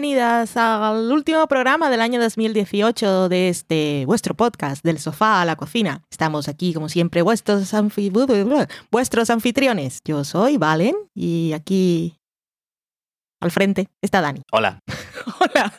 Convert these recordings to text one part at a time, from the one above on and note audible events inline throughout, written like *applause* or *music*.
Bienvenidas al último programa del año 2018 de este vuestro podcast, del sofá a la cocina. Estamos aquí, como siempre, vuestros, vuestros anfitriones. Yo soy Valen y aquí al frente está Dani. Hola. *laughs* Hola.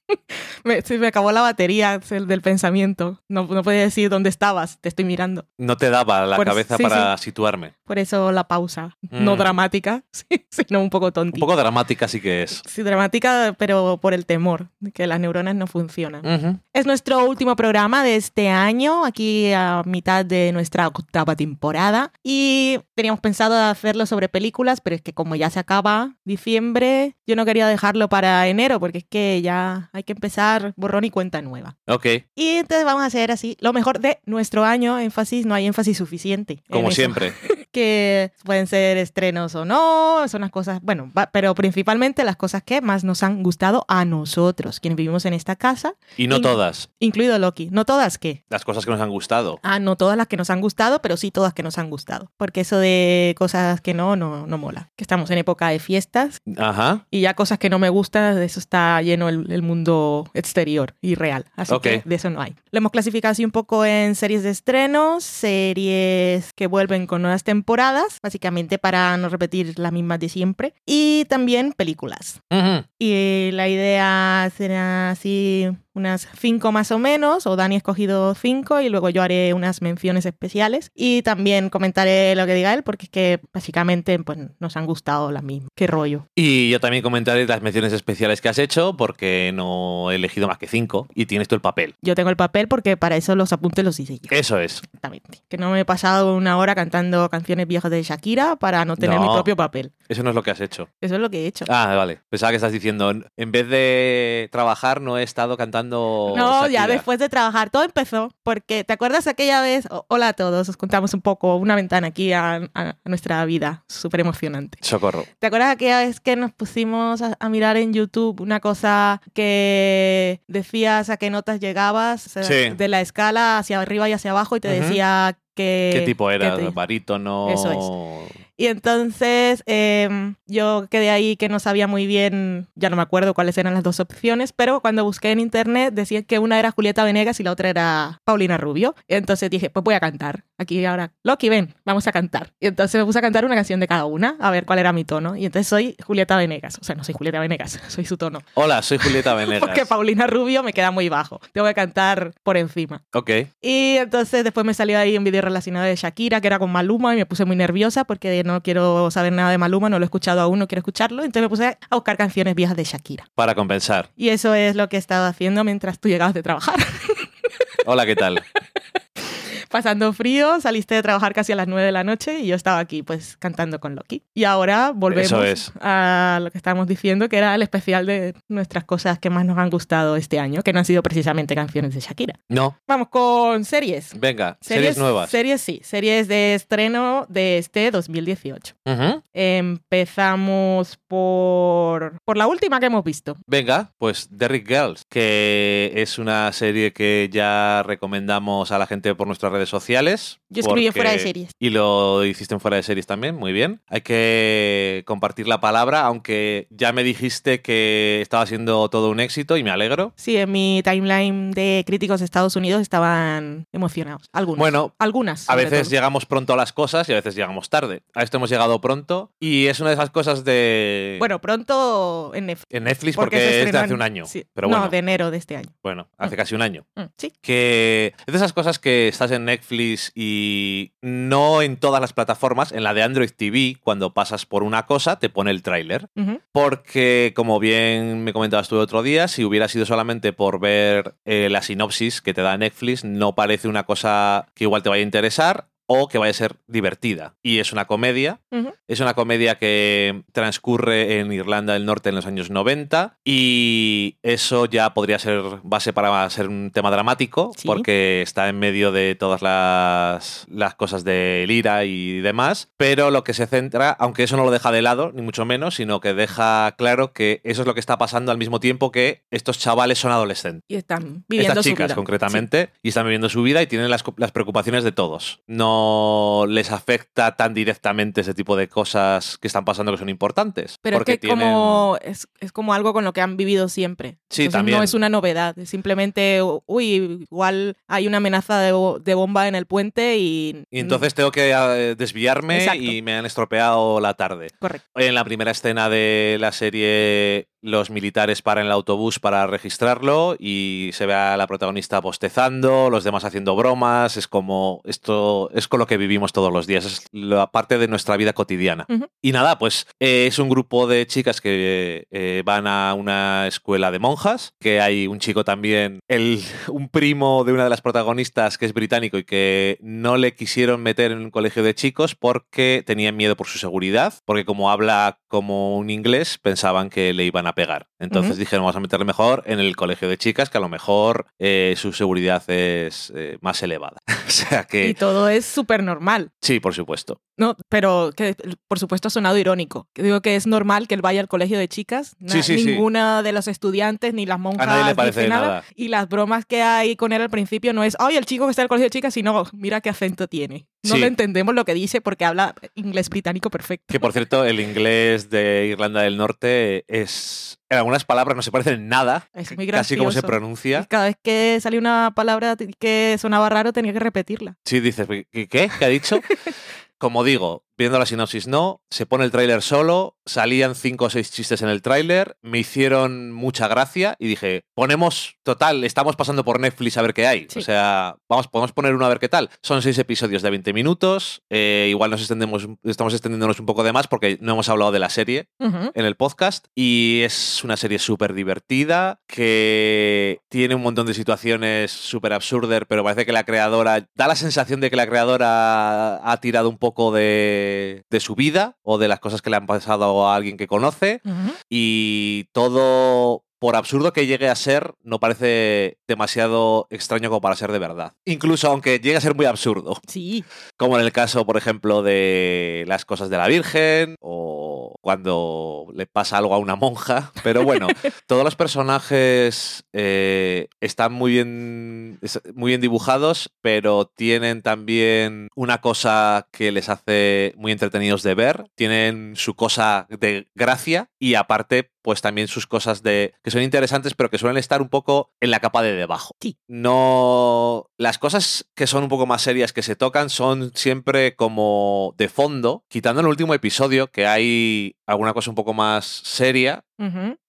Me, se me acabó la batería del pensamiento. No, no podía decir dónde estabas, te estoy mirando. No te daba la Pues, cabeza sí, para situarme. Por eso la pausa. No Mm. dramática, *laughs* sí, sino un poco Un tonti. poco dramática sí que es. Sí, dramática, pero por el temor de que las neuronas no funcionan. Ujú. Es nuestro último programa de este año, aquí a mitad de nuestra octava temporada. Y teníamos pensado hacerlo sobre películas, pero es que como ya se acaba diciembre, yo no quería dejarlo para enero, porque es que ya hay que empezar borrón y cuenta nueva. Ok, Y entonces vamos a hacer así, lo mejor de nuestro año, énfasis, no hay énfasis suficiente. en como siempre. *laughs* Que pueden ser estrenos o no, son las cosas, bueno, va- pero principalmente las cosas que más nos han gustado a nosotros, quienes vivimos en esta casa, Y no Y- todas. incluido Loki. No todas que. Las cosas que nos han gustado. Ah, no todas las que nos han gustado, pero sí todas que nos han gustado. Porque eso de cosas que no, no, no mola. Que estamos en época de fiestas Ajá. y ya cosas que no me gustan, de eso está lleno el, el mundo exterior y real. Así Ok. que de eso no hay. Lo hemos clasificado así un poco en series de estrenos, series que vuelven con nuevas temporadas, básicamente para no repetir las mismas de siempre, y también películas. Ujú. Y la idea será así unas cinco más o menos, o Dani ha escogido cinco y luego yo haré unas menciones especiales y también comentaré lo que diga él porque es que básicamente pues, nos han gustado las mismas. Qué rollo. Y yo también comentaré las menciones especiales que has hecho porque no he elegido más que cinco y tienes tú el papel. Yo tengo el papel porque para eso los apuntes los hice yo. Eso es. Exactamente. Que no me he pasado una hora cantando canciones viejas de Shakira para no tener No. mi propio papel. Eso no es lo que has hecho. Eso es lo que he hecho. Ah, vale. Pensaba que estás diciendo, en vez de trabajar, no he estado cantando. No, ya después de trabajar. Todo empezó porque, ¿te acuerdas aquella vez? Hola a todos, os contamos un poco, una ventana aquí a, a- a nuestra vida, súper emocionante. Socorro. ¿Te acuerdas aquella vez que nos pusimos a, a mirar en YouTube una cosa que decías a qué notas llegabas? Sí. De la escala hacia arriba y hacia abajo y te decía que... ¿Qué tipo era? te- ¿Barítono? Eso Y entonces em, yo quedé ahí que no sabía muy bien, ya no me acuerdo cuáles eran las dos opciones, pero cuando busqué en internet decían que una era Julieta Venegas y la otra era Paulina Rubio. Y entonces dije, pues voy a cantar. Aquí ahora, Loki, ven, vamos a cantar. Y entonces me puse a cantar una canción de cada una, a ver cuál era mi tono. Y entonces soy Julieta Venegas. O sea, no soy Julieta Venegas, *laughs* soy su tono. Hola, soy Julieta *laughs* Venegas. Porque Paulina Rubio me queda muy bajo. Tengo que cantar por encima. Ok. Y entonces después me salió ahí un vídeo relacionado de Shakira, que era con Maluma, y me puse muy nerviosa porque no quiero saber nada de Maluma, no lo he escuchado aún, no quiero escucharlo. Entonces me puse a buscar canciones viejas de Shakira. Para compensar. Y eso es lo que he estado haciendo mientras tú llegabas de trabajar. Hola, ¿qué tal? *laughs* Pasando frío, saliste de trabajar casi a las 9 de la noche y yo estaba aquí pues cantando con Loki. Y ahora volvemos es. a lo que estábamos diciendo, que era el especial de nuestras cosas que más nos han gustado este año, que no han sido precisamente canciones de Shakira. No. Vamos con series. Venga, series, nuevas. Series sí, series de estreno de este 2018. Ujú. Empezamos por, por la última que hemos visto. Venga, pues Derrick Girls, que es una serie que ya recomendamos a la gente por nuestras redes sociales. Yo escribí porque- fuera de series. Y lo hiciste en fuera de series también, muy bien. Hay que compartir la palabra, aunque ya me dijiste que estaba siendo todo un éxito y me alegro. Sí, en mi timeline de críticos de Estados Unidos estaban emocionados. Algunos. Bueno, algunas. A veces todo. llegamos pronto a las cosas y a veces llegamos tarde. A esto hemos llegado pronto y es una de esas cosas de... Bueno, pronto en Netflix. en Netflix porque es de hace un año. sí. Pero no, bueno, de enero de este año. bueno, hace Mm. casi un año. Mm, sí. que es de esas cosas que estás en Netflix y no en todas las plataformas, en la de Android TV, cuando pasas por una cosa, te pone el tráiler. Porque, como bien me comentabas tú el otro día, si hubiera sido solamente por ver eh, la sinopsis que te da Netflix, no parece una cosa que igual te vaya a interesar o que vaya a ser divertida. Y es una comedia. Es una comedia que transcurre en Irlanda del Norte en los años 90 y eso ya podría ser base para ser un tema dramático Sí. porque está en medio de todas las, las cosas de Lira y demás, pero lo que se centra, aunque eso no lo deja de lado, ni mucho menos, sino que deja claro que eso es lo que está pasando al mismo tiempo que estos chavales son adolescentes. Y están viviendo Estas su chicas vida. concretamente, y están viviendo su vida y tienen las, las preocupaciones de todos. No no les afecta tan directamente ese tipo de cosas que están pasando que son importantes. Pero porque es que tienen- como, es, es como algo con lo que han vivido siempre. Sí, Entonces, también. No es una novedad, es simplemente, uy, igual hay una amenaza de, bo- de bomba en el puente y... Y entonces tengo que eh, desviarme Exacto. y me han estropeado la tarde. Correcto. En la primera escena de la serie, los militares paran el autobús para registrarlo y se ve a la protagonista bostezando, los demás haciendo bromas. Es como esto es con lo que vivimos todos los días, es la parte de nuestra vida cotidiana. Ujú. Y nada, pues eh, es un grupo de chicas que eh, van a una escuela de monjas, que hay un chico también, el, un primo de una de las protagonistas que es británico y que no le quisieron meter en un colegio de chicos porque tenían miedo por su seguridad, porque como habla como un inglés pensaban que le iban a pegar. Entonces Ujú. dijeron, vamos a meterle mejor en el colegio de chicas, que a lo mejor eh, su seguridad es eh, más elevada. *laughs* o sea Y que todo es súper normal. sí, por supuesto. No, pero que por supuesto ha sonado irónico. Digo que es normal que él vaya al colegio de chicas. Sí, sí. ninguna de los estudiantes ni las monjas A nadie le parece nada. Y las bromas que hay con él al principio no es, ay, el chico que está en el colegio de chicas, sino, mira qué acento tiene. No le entendemos lo que dice porque habla inglés británico perfecto. Que por cierto, el inglés de Irlanda del Norte es. En algunas palabras no se parecen en nada. Es muy Casi como se gracioso. pronuncia. Y cada vez que salía una palabra que sonaba raro tenía que repetirla. Sí, dices. ¿Qué, ¿Qué ha dicho? *laughs* Como digo, viendo la sinopsis no, se pone el tráiler solo, salían cinco o seis chistes en el tráiler, me hicieron mucha gracia y dije, ponemos, total, estamos pasando por Netflix a ver qué hay. Sí. O sea, vamos, podemos poner uno a ver qué tal. Son seis episodios de 20 minutos, eh, igual nos extendemos, estamos extendiéndonos un poco de más porque no hemos hablado de la serie, en el podcast y es una serie súper divertida que tiene un montón de situaciones súper absurdas, pero parece que la creadora, da la sensación de que la creadora ha tirado un poco de, de su vida o de las cosas que le han pasado a alguien que conoce y todo... Por absurdo que llegue a ser, no parece demasiado extraño como para ser de verdad. Incluso aunque llegue a ser muy absurdo. Sí, Como en el caso, por ejemplo, de las cosas de la Virgen o cuando le pasa algo a una monja. Pero bueno, *laughs* todos los personajes eh, están muy bien, muy bien dibujados, pero tienen también una cosa que les hace muy entretenidos de ver. Tienen su cosa de gracia y aparte pues también sus cosas de que son interesantes pero que suelen estar un poco en la capa de debajo. Sí. No las cosas que son un poco más serias que se tocan son siempre como de fondo, quitando el último episodio que hay alguna cosa un poco más seria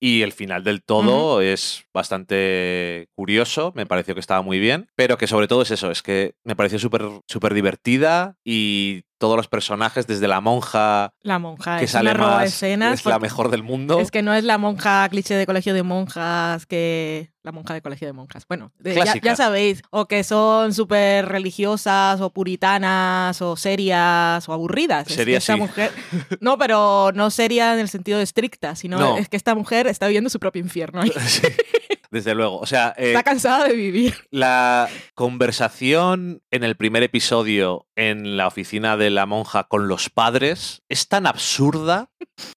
Y el final del todo es bastante curioso, me pareció que estaba muy bien, pero que sobre todo es eso, es que me pareció súper súper divertida y todos los personajes, desde la monja la monja que es sale una roba más, escenas. es la mejor del mundo. Es que no es la monja cliché de colegio de monjas que... La monja de colegio de monjas. Bueno, de- ya, sabéis. O que son súper religiosas o puritanas o serias o aburridas. Es que sí. mujer... *laughs* No, pero no seria en el sentido de estricta, sino No. es que esta mujer está viviendo su propio infierno. *laughs* Sí, desde luego. O sea, eh, Está cansada de vivir. La conversación en el primer episodio en la oficina de la monja con los padres es tan absurda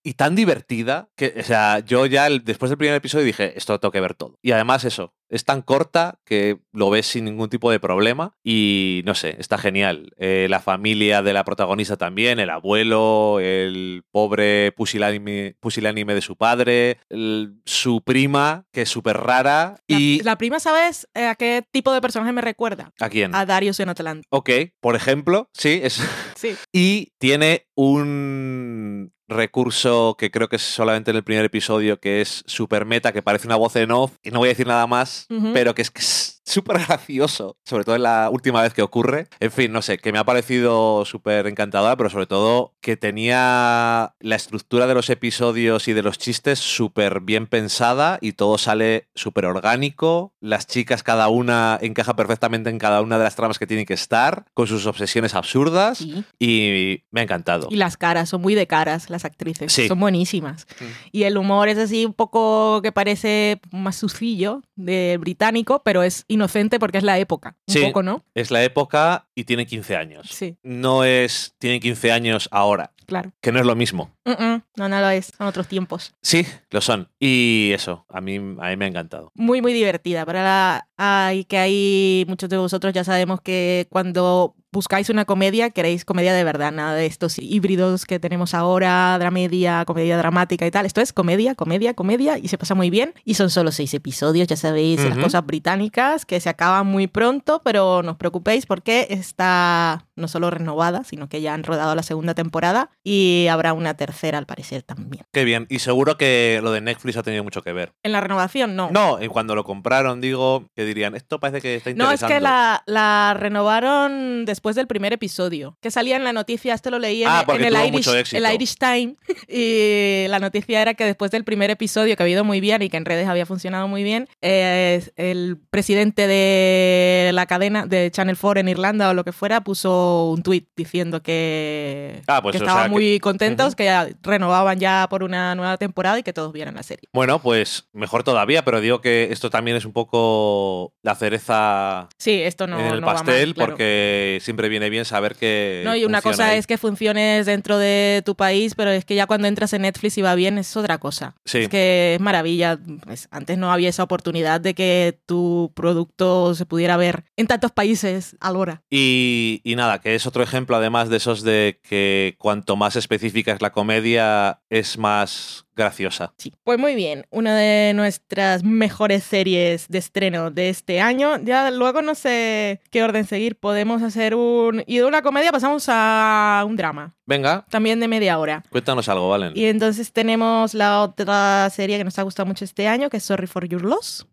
y tan divertida que, o sea, yo ya el- después del primer episodio dije, esto lo tengo que ver todo. Y además eso, es tan corta que lo ves sin ningún tipo de problema y no sé, está genial. Eh, la familia de la protagonista también, el abuelo, el pobre pusilánime, pusilánime de su padre, el- su prima, que es súper rara, y... la prima, ¿sabes eh, a qué tipo de personaje me recuerda? ¿A quién? A Darius en Atlanta. Ok, por ejemplo, sí, es... Sí. *laughs* y tiene un recurso que creo que es solamente en el primer episodio, que es super meta, que parece una voz en off, y no voy a decir nada más, pero que es que es súper gracioso, sobre todo en la última vez que ocurre. En fin, no sé, que me ha parecido súper encantadora, pero sobre todo que tenía la estructura de los episodios y de los chistes súper bien pensada y todo sale súper orgánico. Las chicas, cada una encaja perfectamente en cada una de las tramas que tienen que estar, con sus obsesiones absurdas, Sí. y me ha encantado. Y las caras, son muy de caras las actrices. Sí. Son buenísimas. Mm. Y el humor es así un poco que parece más sucillo de británico, pero es inocente porque es la época. Un Sí. poco, ¿no? Es la época y tiene 15 años. Sí, No es, tiene 15 años ahora, claro. que no es lo mismo. No, no lo es. Son otros tiempos. Sí, lo son. Y eso, a mí, a mí me ha encantado. Muy, muy divertida. Para la... Ay, que hay muchos de vosotros ya sabemos que cuando buscáis una comedia, queréis comedia de verdad, nada de estos híbridos que tenemos ahora, dramedia, comedia dramática y tal. Esto es comedia, comedia, comedia y se pasa muy bien. Y son solo seis episodios, ya sabéis, las cosas británicas que se acaban muy pronto, pero no os preocupéis porque está no solo renovada, sino que ya han rodado la segunda temporada y habrá una tercera al parecer también. Qué bien. Y seguro que lo de Netflix ha tenido mucho que ver. En la renovación, no. No, y cuando lo compraron, digo, que dirían, esto parece que está No, es interesante. que la, la renovaron después del primer episodio, que salía en la noticia, esto lo leí en, Ah, en el, Irish, el Irish Time, y la noticia era que después del primer episodio, que ha ido muy bien y que en redes había funcionado muy bien, eh, el presidente de la cadena de Channel 4 en Irlanda o lo que fuera puso un tuit diciendo que, Ah, pues, que o estaban sea, que- muy contentos, Ujú. que ya renovaban ya por una nueva temporada y que todos vieran la serie. Bueno, pues mejor todavía, pero digo que esto también es un poco la cereza Sí, esto no, en el no va mal, pastel, claro. porque siempre viene bien saber que. No, y una cosa ahí. es que funciones dentro de tu país, pero es que ya cuando entras en Netflix y va bien es otra cosa. Sí. Es que es maravilla. Pues, antes no había esa oportunidad de que tu producto se pudiera ver en tantos países a la hora. Y, y nada, que es otro ejemplo además de esos de que cuanto más específica es la comedia, es más graciosa. Sí. Pues muy bien, una de nuestras mejores series de estreno de este año. Ya luego no sé qué orden seguir. Podemos hacer un... Y de una comedia pasamos a un drama, Venga, también de media hora. cuéntanos algo, Valen. Y entonces tenemos la otra serie que nos ha gustado mucho este año, que es Sorry for Your Loss,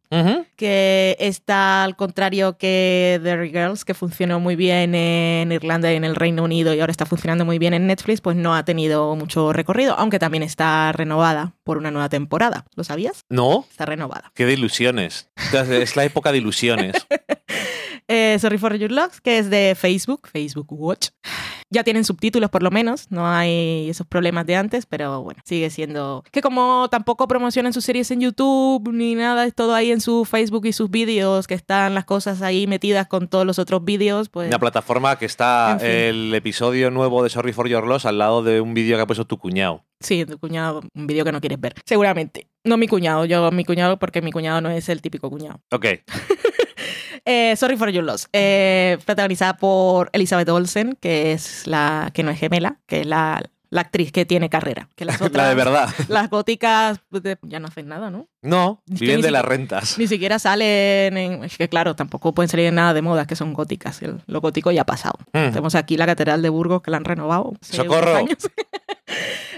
que está al contrario que The Girls, que funcionó muy bien en Irlanda y en el Reino Unido y ahora está funcionando muy bien en Netflix, pues no ha tenido mucho recorrido, aunque también está renovada por una nueva temporada. ¿Lo sabías? No, Está renovada. qué de ilusiones. Es la época de ilusiones. *laughs* Eh, Sorry for Your Loss, que es de Facebook, Facebook Watch. Ya tienen subtítulos por lo menos, no hay esos problemas de antes, pero bueno, sigue siendo... Que como tampoco promocionan sus series en YouTube ni nada, es todo ahí en su Facebook y sus vídeos, que están las cosas ahí metidas con todos los otros vídeos, pues... Una plataforma que está En fin. el episodio nuevo de Sorry for Your Loss al lado de un vídeo que ha puesto tu cuñado. Sí, tu cuñado, un vídeo que no quieres ver. Seguramente. No mi cuñado, yo mi cuñado porque mi cuñado no es el típico cuñado. Ok, *laughs* Eh, Sorry for Your Loss, eh, protagonizada por Elizabeth Olsen, que es la que no es gemela, que es la, la actriz que tiene carrera. Que las otras, *laughs* la de verdad. Las góticas pues, de- ya no hacen nada, ¿no? No, viven de las rentas. Ni siquiera salen en... Es que claro, tampoco pueden salir en nada de moda, que son góticas. El- lo gótico ya ha pasado. Mm. Tenemos aquí la Catedral de Burgos que la han renovado. ¡Socorro! años. *laughs*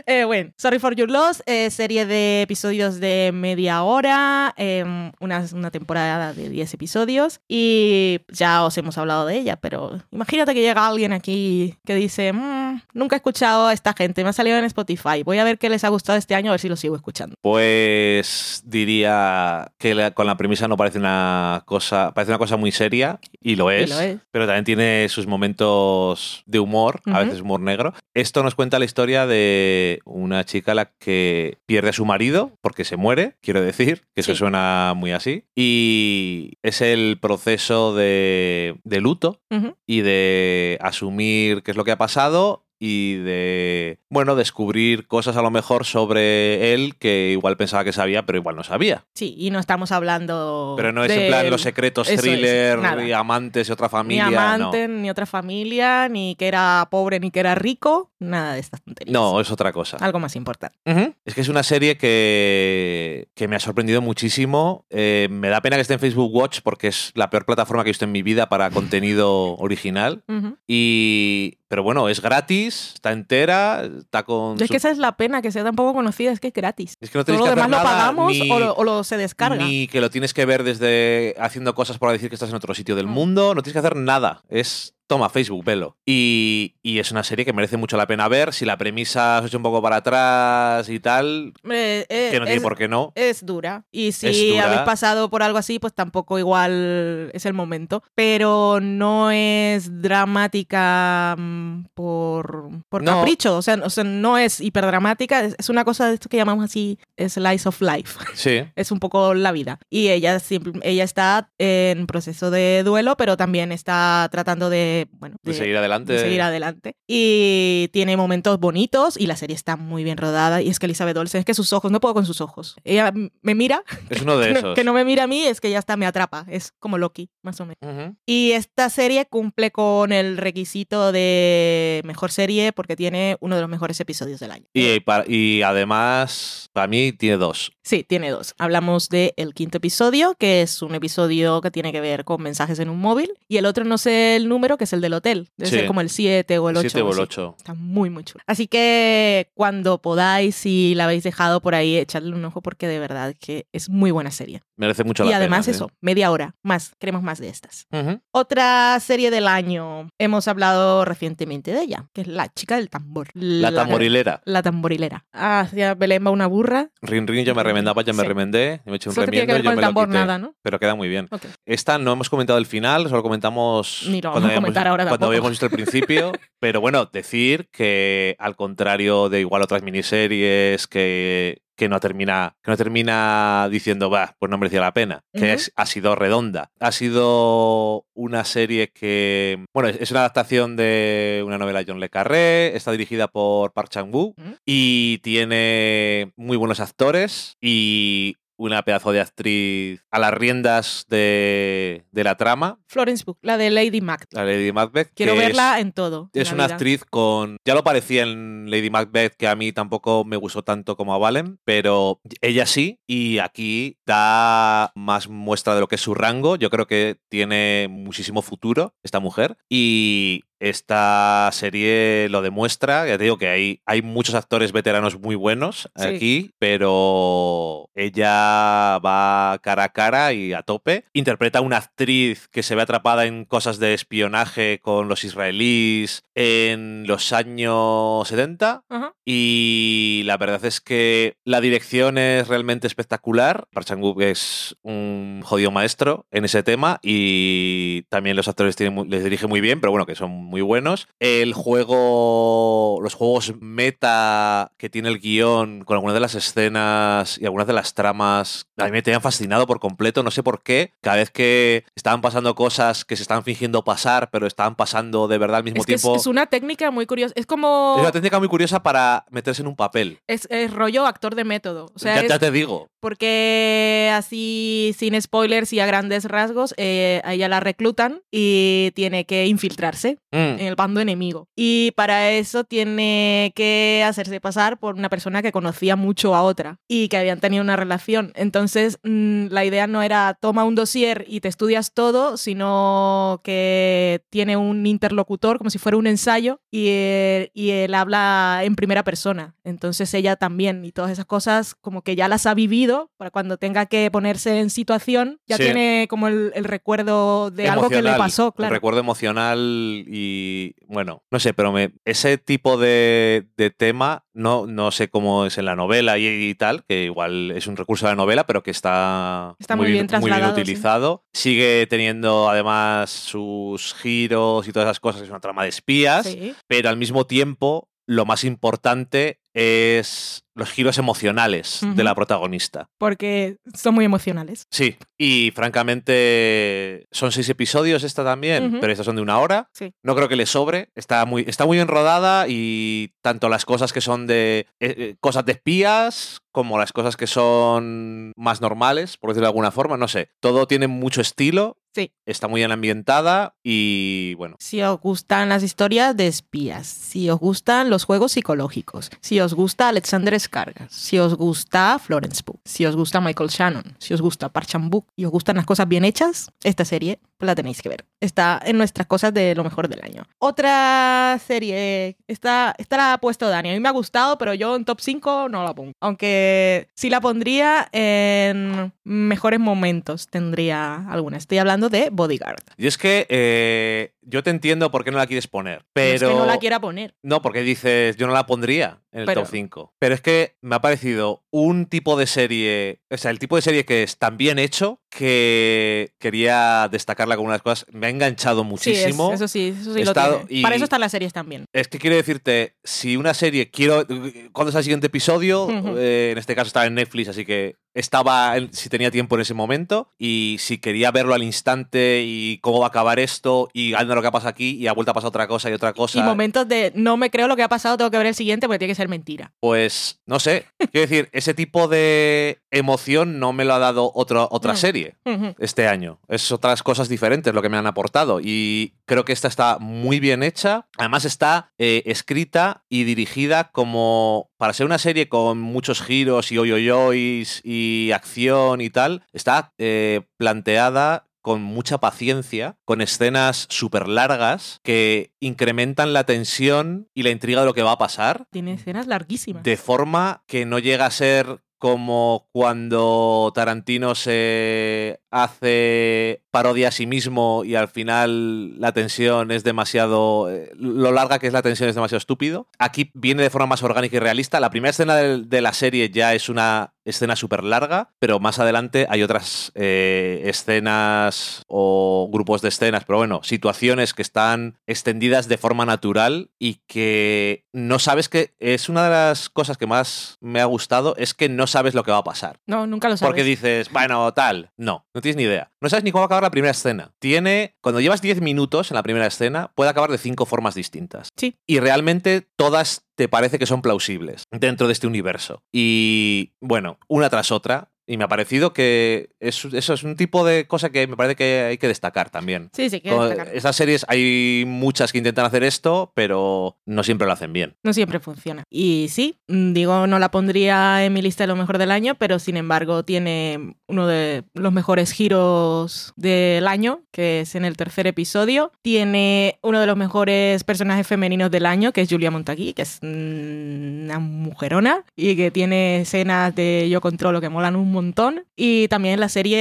Eh, bueno, Sorry for Your Loss, eh, serie de episodios de media hora, eh, una, temporada de 10 episodios y ya os hemos hablado de ella, pero imagínate que llega alguien aquí que dice, "Mm, nunca he escuchado a esta gente, me ha salido en Spotify, voy a ver qué les ha gustado este año, a ver si lo sigo escuchando. Pues diría que con la premisa no parece una cosa, parece una cosa muy seria y lo Y es, lo es. pero también tiene sus momentos de humor, a veces humor negro. Esto nos cuenta la historia de una chica a la que pierde a su marido porque se muere, quiero decir, que eso Sí. suena muy así, y es el proceso de, de luto y de asumir qué es lo que ha pasado y de, bueno, descubrir cosas a lo mejor sobre él que igual pensaba que sabía, pero igual no sabía. Sí, y no estamos hablando... Pero no es en plan los secretos eso es, thriller nada. y amantes y otra Ni familia. amante, ni otra familia, ni que era pobre, ni que era rico, nada de estas tonterías. no. es otra cosa. Algo más importante. Es que es una serie que, que me ha sorprendido muchísimo. Eh, me da pena que esté en Facebook Watch porque es la peor plataforma que he visto en mi vida para contenido original. Y, pero bueno, es gratis, está entera, está con... Es su- que esa es la pena, que sea tan poco conocida, es que es gratis. es que no Todo lo que demás hacer lo nada, pagamos ni- o, lo, o lo se descarga. Ni que lo tienes que ver desde haciendo cosas para decir que estás en otro sitio del Mm. mundo. No tienes que hacer nada. Es. Toma, Facebook, velo. Y, y es una serie que merece mucho la pena ver. Si la premisa os echa un poco para atrás y tal, Eh, eh, que no tiene por qué no. es dura. Y si dura. habéis pasado por algo así, pues tampoco igual es el momento. Pero no es dramática mm, por, por No. capricho. O sea, o sea, no es hiperdramática. Es, es una cosa de esto que llamamos así slice of life. *laughs* Sí. es un poco la vida. Y ella, ella está en proceso de duelo, pero también está tratando de de, bueno, de, seguir adelante. De seguir adelante. Y tiene momentos bonitos y la serie está muy bien rodada. Y es que Elizabeth Olsen, es que sus ojos, no puedo con sus ojos. Ella me mira. Es uno de *laughs* esos. que no me mira a mí, es que ya está, me atrapa. Es como Loki, más o menos. Y esta serie cumple con el requisito de mejor serie porque tiene uno de los mejores episodios del año. Y, y además, para mí, tiene dos. Sí, tiene dos. Hablamos del el quinto episodio, que es un episodio que tiene que ver con mensajes en un móvil, y el otro no sé el número, que es el del hotel. Debe ser como el 7 o el 8. 7 o el 8. Está muy, muy chulo. Así que cuando podáis, si la habéis dejado por ahí, echadle un ojo porque de verdad que es muy buena serie. Merece mucho la pena. Y además eso, media hora más. Queremos más de estas. Otra serie del año. Hemos hablado recientemente de ella, que es La chica del tambor. La, tamborilera. La tamborilera. Ah, ya Belén va una burra. Rin Rin, yo me remendaba, ya me remendé. Me he hecho un remiendo, que ver con el tambor nada, ¿no? Pero queda muy bien. Esta no hemos comentado el final, solo comentamos Ni lo cuando, a ahora cuando habíamos visto el principio. pero bueno, decir que al contrario de igual otras miniseries que que no termina, que no termina diciendo, va, pues no merecía la pena, que es, ha sido redonda. Ha sido una serie que, bueno, es una adaptación de una novela de John Le Carré, está dirigida por Park Chang-woo y tiene muy buenos actores y una pedazo de actriz a las riendas de, la trama. Florence Pugh, la de Lady Macbeth. La Lady Macbeth. Quiero verla en todo. Es una actriz con. Ya lo parecía en Lady Macbeth, que a mí tampoco me gustó tanto como a Valen, pero ella sí, y aquí da más muestra de lo que es su rango. Yo creo que tiene muchísimo futuro esta mujer. Y esta serie lo demuestra. Ya te digo que hay, hay muchos actores veteranos muy buenos aquí, pero ella va cara a cara y a tope. Interpreta a una actriz que se ve atrapada en cosas de espionaje con los israelíes en los años 70. Y la verdad es que la dirección es realmente espectacular. Park es un jodido maestro en ese tema y también los actores tienen, les dirige muy bien, pero bueno, que son muy buenos. El juego, los juegos meta que tiene el guion con algunas de las escenas y algunas de las tramas, a mí me tenían fascinado por completo, no sé por qué. Cada vez que estaban pasando cosas que se estaban fingiendo pasar, pero estaban pasando de verdad al mismo tiempo. Es, una técnica muy curiosa. Es como. Es una técnica muy curiosa para meterse en un papel. Es, rollo actor de método. O sea, ya, te digo. Porque así, sin spoilers y a grandes rasgos, eh, a ella la reclutan y tiene que infiltrarse. Mm. en el bando enemigo. Y para eso tiene que hacerse pasar por una persona que conocía mucho a otra y que habían tenido una relación. Entonces, mm, la idea no era toma un dossier y te estudias todo, sino que tiene un interlocutor como si fuera un ensayo y él, y él habla en primera persona. Entonces ella también y todas esas cosas como que ya las ha vivido para cuando tenga que ponerse en situación, ya tiene como el, recuerdo de algo que le pasó, claro. El recuerdo emocional y bueno, no sé, pero me, ese tipo de, tema, no, no sé cómo es en la novela y, tal, que igual es un recurso de la novela, pero que está, muy, bien, utilizado. Sigue teniendo además sus giros y todas esas cosas, es una trama de espías, pero al mismo tiempo lo más importante es los giros emocionales de la protagonista. Porque son muy emocionales. Sí, y francamente son seis episodios esta también, pero estas son de una hora. No creo que le sobre, está muy, está muy bien rodada y tanto las cosas que son de eh, eh, cosas de espías como las cosas que son más normales, por decirlo de alguna forma, no sé. Todo tiene mucho estilo Sí. Está muy bien ambientada y bueno. Si os gustan las historias de espías, si os gustan los juegos psicológicos, si os gusta Alexander Skargas, si os gusta Florence Pugh, si os gusta Michael Shannon, si os gusta Parchan Book y os gustan las cosas bien hechas, esta serie la tenéis que ver. Está en nuestras cosas de lo mejor del año. Otra serie, esta, esta la ha puesto Dani. A mí me ha gustado, pero yo en top 5 no la pongo. Aunque sí la pondría en mejores momentos, tendría alguna. Estoy hablando de Bodyguard. Y es que eh, yo te entiendo por qué no la quieres poner, pero... No es que no la quiera poner. No, porque dices, yo no la pondría en el top 5. Pero es que me ha parecido un tipo de serie, o sea, el tipo de serie que es tan bien hecho que quería destacarla como una de las cosas. Me ha enganchado muchísimo. Sí, eso sí, eso sí lo tiene. Para eso están las series también. Es que quiero decirte, si una serie quiero. ¿Cuándo es el siguiente episodio? Eh, en este caso está en Netflix, así que estaba, si tenía tiempo en ese momento y si quería verlo al instante y cómo va a acabar esto y anda lo que ha pasado aquí y ha vuelto a pasar otra cosa y otra cosa. Y momentos de no me creo lo que ha pasado, tengo que ver el siguiente porque tiene que ser mentira. Pues no sé, quiero decir, ese tipo de emoción no me lo ha dado otra otra serie Ujú. este año. Es otras cosas diferentes lo que me han aportado y creo que esta está muy bien hecha. Además está eh, escrita y dirigida como para ser una serie con muchos giros y oyoyois y acción y tal. Está eh, planteada con mucha paciencia, con escenas súper largas que incrementan la tensión y la intriga de lo que va a pasar Tiene escenas larguísimas. de forma que no llega a ser como cuando Tarantino se hace parodia a sí mismo y al final la tensión es demasiado... eh, Lo larga que es la tensión es demasiado estúpido. Aquí viene de forma más orgánica y realista. La primera escena de, la serie ya es una escena súper larga, pero más adelante hay otras eh, escenas o grupos de escenas, pero bueno, situaciones que están extendidas de forma natural y que no sabes que es una de las cosas que más me ha gustado, es que no sabes lo que va a pasar. No, nunca lo sabes. Porque dices, bueno, tal. No, no tienes ni idea. No sabes ni cómo va a acabar la primera escena. Tiene, cuando llevas 10 minutos en la primera escena, puede acabar de cinco formas distintas. Sí. Y realmente todas te parece que son plausibles dentro de este universo. Y bueno, una tras otra. Y me ha parecido que es- eso es un tipo de cosa que me parece que hay que destacar también. Sí, sí, que destacar. Estas series hay muchas que intentan hacer esto, pero no siempre lo hacen bien. No siempre funciona. Y sí, mm, digo, no la pondría en mi lista de lo mejor del año, pero sin embargo tiene uno de los mejores giros del año, que es en el tercer episodio. Tiene uno de los mejores personajes femeninos del año, que es Julia Montagui, que es mm, una mujerona y que tiene escenas de yo controlo que molan un montón. Y también la serie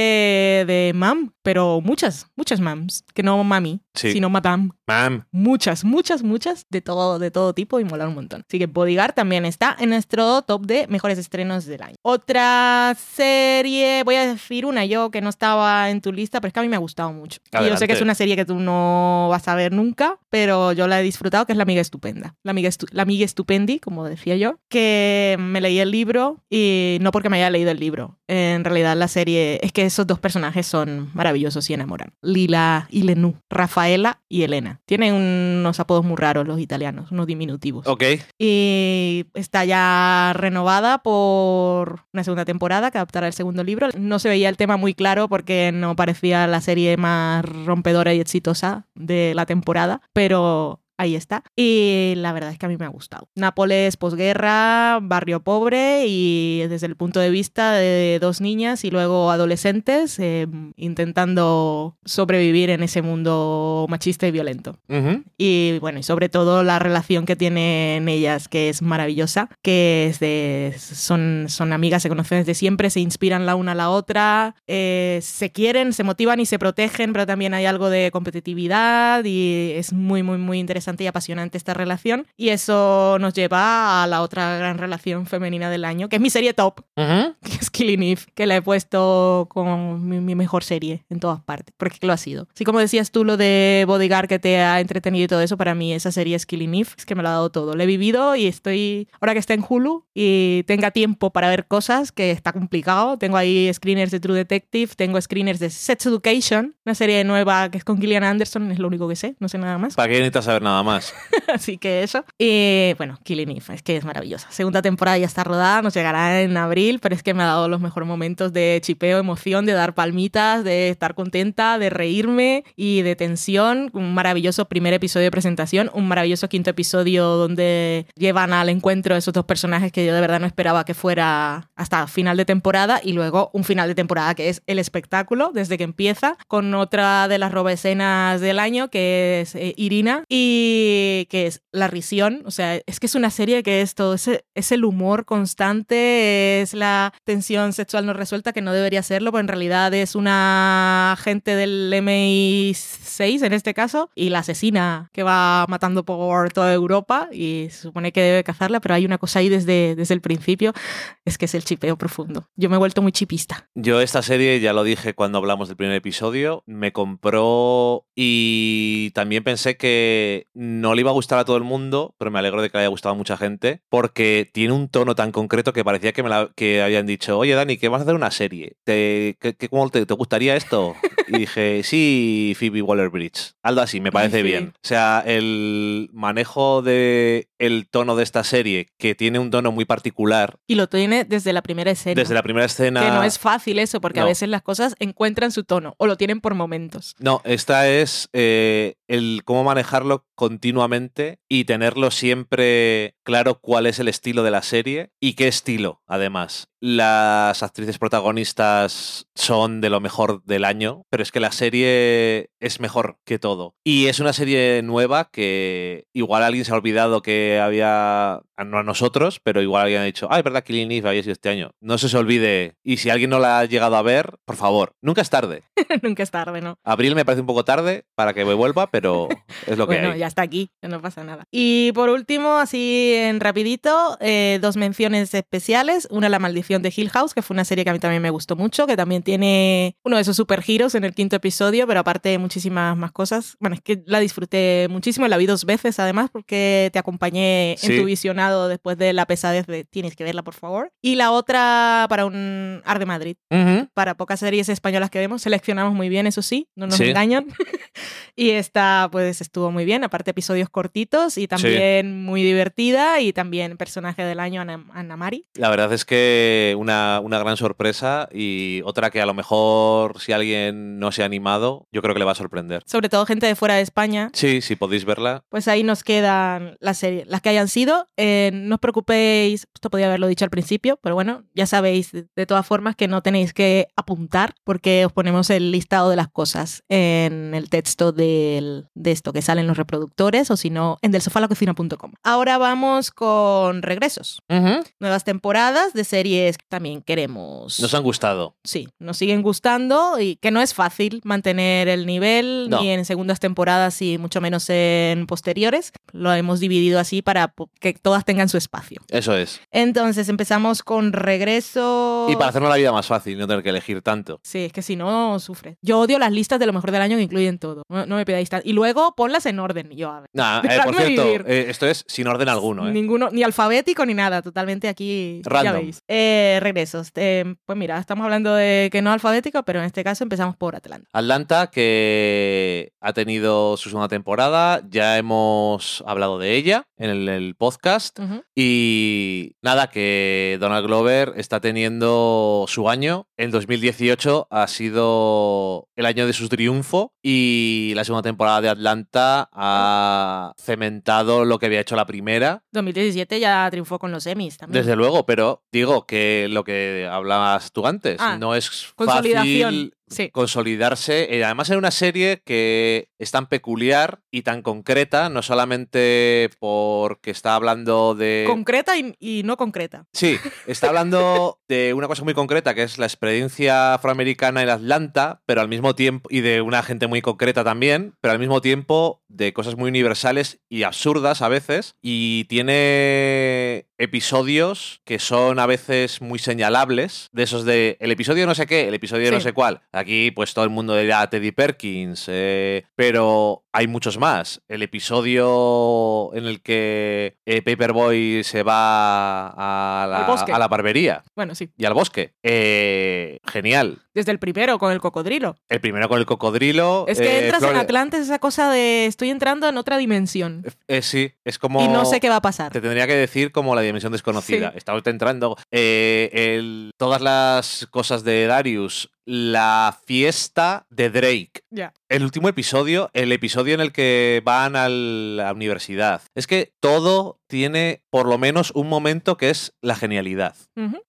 de Mam, pero muchas, muchas Mams, que no Mami, Sí. sino Madame Mam, muchas, muchas, muchas de todo, de todo tipo y molar un montón. Así que Bodyguard también está en nuestro top de mejores estrenos del año. Otra serie, voy a decir una yo que no estaba en tu lista, pero es que a mí me ha gustado mucho. Y yo sé Adelante. que es una serie que tú no vas a ver nunca, pero yo la he disfrutado, que es La Amiga Estupenda. La Amiga, Estu- la amiga Estupendi, como decía yo, que me leí el libro y no porque me haya leído el libro. En realidad la serie es que esos dos personajes son maravillosos y enamoran. Lila y Lenú, Rafaela y Elena. Tienen unos apodos muy raros los italianos, unos diminutivos. ok. Y está ya renovada por una segunda temporada que adaptará el segundo libro. No se veía el tema muy claro porque no parecía la serie más rompedora y exitosa de la temporada, pero ahí está. Y la verdad es que a mí me ha gustado. Nápoles posguerra, barrio pobre y desde el punto de vista de dos niñas y luego adolescentes eh, intentando sobrevivir en ese mundo machista y violento. Ujú. Y bueno, y sobre todo la relación que tienen ellas, que es maravillosa, que es de, son, son amigas, se conocen desde siempre, se inspiran la una a la otra, eh, se quieren, se motivan y se protegen, pero también hay algo de competitividad y es muy, muy, muy interesante y apasionante esta relación. Y eso nos lleva a la otra gran relación femenina del año, que es mi serie top, Ujú. *laughs* que es Killing Eve, que la he puesto como mi, mi mejor serie en todas partes, porque lo ha sido. Así como decías tú lo de Bodyguard que te ha entretenido y todo eso, para mí esa serie es Killing Eve, es que me lo ha dado todo. Lo he vivido y estoy, ahora que está en Hulu y tenga tiempo para ver cosas, que está complicado, tengo ahí screeners de True Detective, tengo screeners de Sex Education, una serie nueva que es con Gillian Anderson, es lo único que sé, no sé nada más. ¿Para qué necesitas saber nada más? *laughs* Así que eso. Y bueno, Killing Eve, es que es maravillosa. Segunda temporada ya está rodada, nos llegará en abril, pero es que me ha dado los mejores momentos de chipeo, emoción, de dar palmitas, de estar contenta, de reírme y de tensión. Un maravilloso primer episodio de presentación, un maravilloso quinto episodio donde llevan al encuentro esos dos personajes que yo de verdad no esperaba que fuera hasta final de temporada y luego un final de temporada que es el espectáculo desde que empieza con otra de las roba escenas del año que es eh, Irina y que es la risión, o sea, es que es una serie que es todo ese, es el humor constante, es la tensión sexual no resuelta que no debería serlo, pero en realidad es una agente del MI6 en este caso y la asesina que va matando por toda Europa y se supone que debe cazarla, pero hay una cosa ahí desde, desde el principio, es que es el chipeo profundo. Yo me he vuelto muy chipista. Yo esta serie, ya lo dije cuando hablamos del primer episodio, me compró y también pensé que no le iba a gustar a todo el mundo, pero me alegro de que le haya gustado a mucha gente, porque tiene un tono tan concreto que parecía que me la- que habían dicho, oye Dani, que vas a hacer una serie. ¿Te, cómo te, te gustaría esto? Y dije, sí, Phoebe Waller-Bridge. Algo así, me parece Sí. bien. O sea, el manejo de el tono de esta serie, que tiene un tono muy particular, Y lo tiene desde la primera escena. desde la primera escena... Que no es fácil eso, porque a veces las cosas encuentran su tono o lo tienen por momentos. No, esta es eh, el cómo manejarlo continuamente y tenerlo siempre claro cuál es el estilo de la serie y qué estilo, además. Las actrices protagonistas son de lo mejor del año, pero es que la serie es mejor que todo. Y es una serie nueva que igual alguien se ha olvidado que había, no a nosotros, pero igual alguien ha dicho, ah, es verdad, Killing Eve había sido este año. No se os olvide. Y si alguien no la ha llegado a ver, por favor, nunca es tarde. *laughs* Nunca es tarde, ¿no? Abril me parece un poco tarde para que me vuelva, pero es lo que bueno, hay. Ya está aquí, no pasa nada. Y por último, así en rapidito, eh, dos menciones especiales. Una, La maldición de Hill House, que fue una serie que a mí también me gustó mucho, que también tiene uno de esos superheroes en el quinto episodio, pero aparte muchísimas más cosas. Bueno, es que la disfruté muchísimo, la vi dos veces además, porque te acompañé en Sí. tu visionado después de la pesadez de tienes que verla, por favor. Y la otra para un Ar de Madrid Ujú. para pocas series españolas que vemos, seleccionamos muy bien, eso sí, no nos Sí. engañan. *laughs* y esta, pues, estuvo muy bien, aparte episodios cortitos y también muy divertida y también personaje del año, Ana, Ana Mari. La verdad es que una, una gran sorpresa y otra que a lo mejor si alguien no se ha animado, yo creo que le va a sorprender. Sobre todo gente de fuera de España. Sí, si podéis verla. Pues ahí nos quedan las series, las que hayan sido. Eh, no os preocupéis, esto podía haberlo dicho al principio, pero bueno, ya sabéis de, todas formas que no tenéis que apuntar porque os ponemos el listado de las cosas en el texto del- de esto que sale en los reproductores o si no en delsofalacocina.com. Ahora vamos con regresos. Nuevas temporadas de series que también queremos. Nos han gustado. Sí, nos siguen gustando y que no es fácil mantener el nivel No. ni en segundas temporadas y mucho menos en posteriores. Lo hemos dividido así para que todas tengan su espacio. Eso es. Entonces empezamos con regreso. Y para hacernos la vida más fácil, no tener que elegir tanto. Sí, es que si no, sufre. Yo odio las listas de lo mejor del año que incluyen todo. No, no me pidáis tanto. Y luego ponlas en orden. Yo, a ver. Nah, eh, por cierto, eh, esto es sin orden alguno. ¿eh? Ninguno, ni alfabético ni nada, totalmente aquí. Ya Random. veis. Eh, regresos. Eh, pues mira, estamos hablando de que no alfabético, pero en este caso empezamos por Atlanta. Atlanta, que ha tenido su segunda temporada, ya hemos hablado de ella en el, el podcast. Ujú. Y nada, que Donald Glover está teniendo su año. El 2018 ha sido el año de su triunfo y la segunda temporada de Atlanta ha cementado lo que había hecho la primera. 2017 ya triunfó con los Emmys también. Desde luego, pero digo que lo que hablabas tú antes, Ah, no es Consolidación. fácil Sí. consolidarse. eh, además, en una serie que es tan peculiar y tan concreta, no solamente porque está hablando de. Concreta y, y no concreta. Sí, está hablando de una cosa muy concreta, que es la experiencia afroamericana en Atlanta, pero al mismo tiempo, y de una gente muy concreta también, pero al mismo tiempo de cosas muy universales y absurdas a veces, y tiene episodios que son a veces muy señalables, de esos de el episodio no sé qué, el episodio no sé cuál. Aquí pues todo el mundo dirá Teddy Perkins, eh, pero hay muchos más. El episodio en el que eh, Paperboy se va a la, a la barbería Bueno, sí. y al bosque. Eh, genial. Desde el primero con el cocodrilo. El primero con el cocodrilo. Es que entras en Atlantis esa cosa de estoy entrando en otra dimensión sí, es como... y no sé qué va a pasar. Te tendría que decir como la dimensión desconocida. Sí. Estamos entrando. el- todas las cosas de Darius. La fiesta de Drake. El último episodio, el episodio en el que van a la universidad. Es que todo tiene por lo menos un momento que es la genialidad.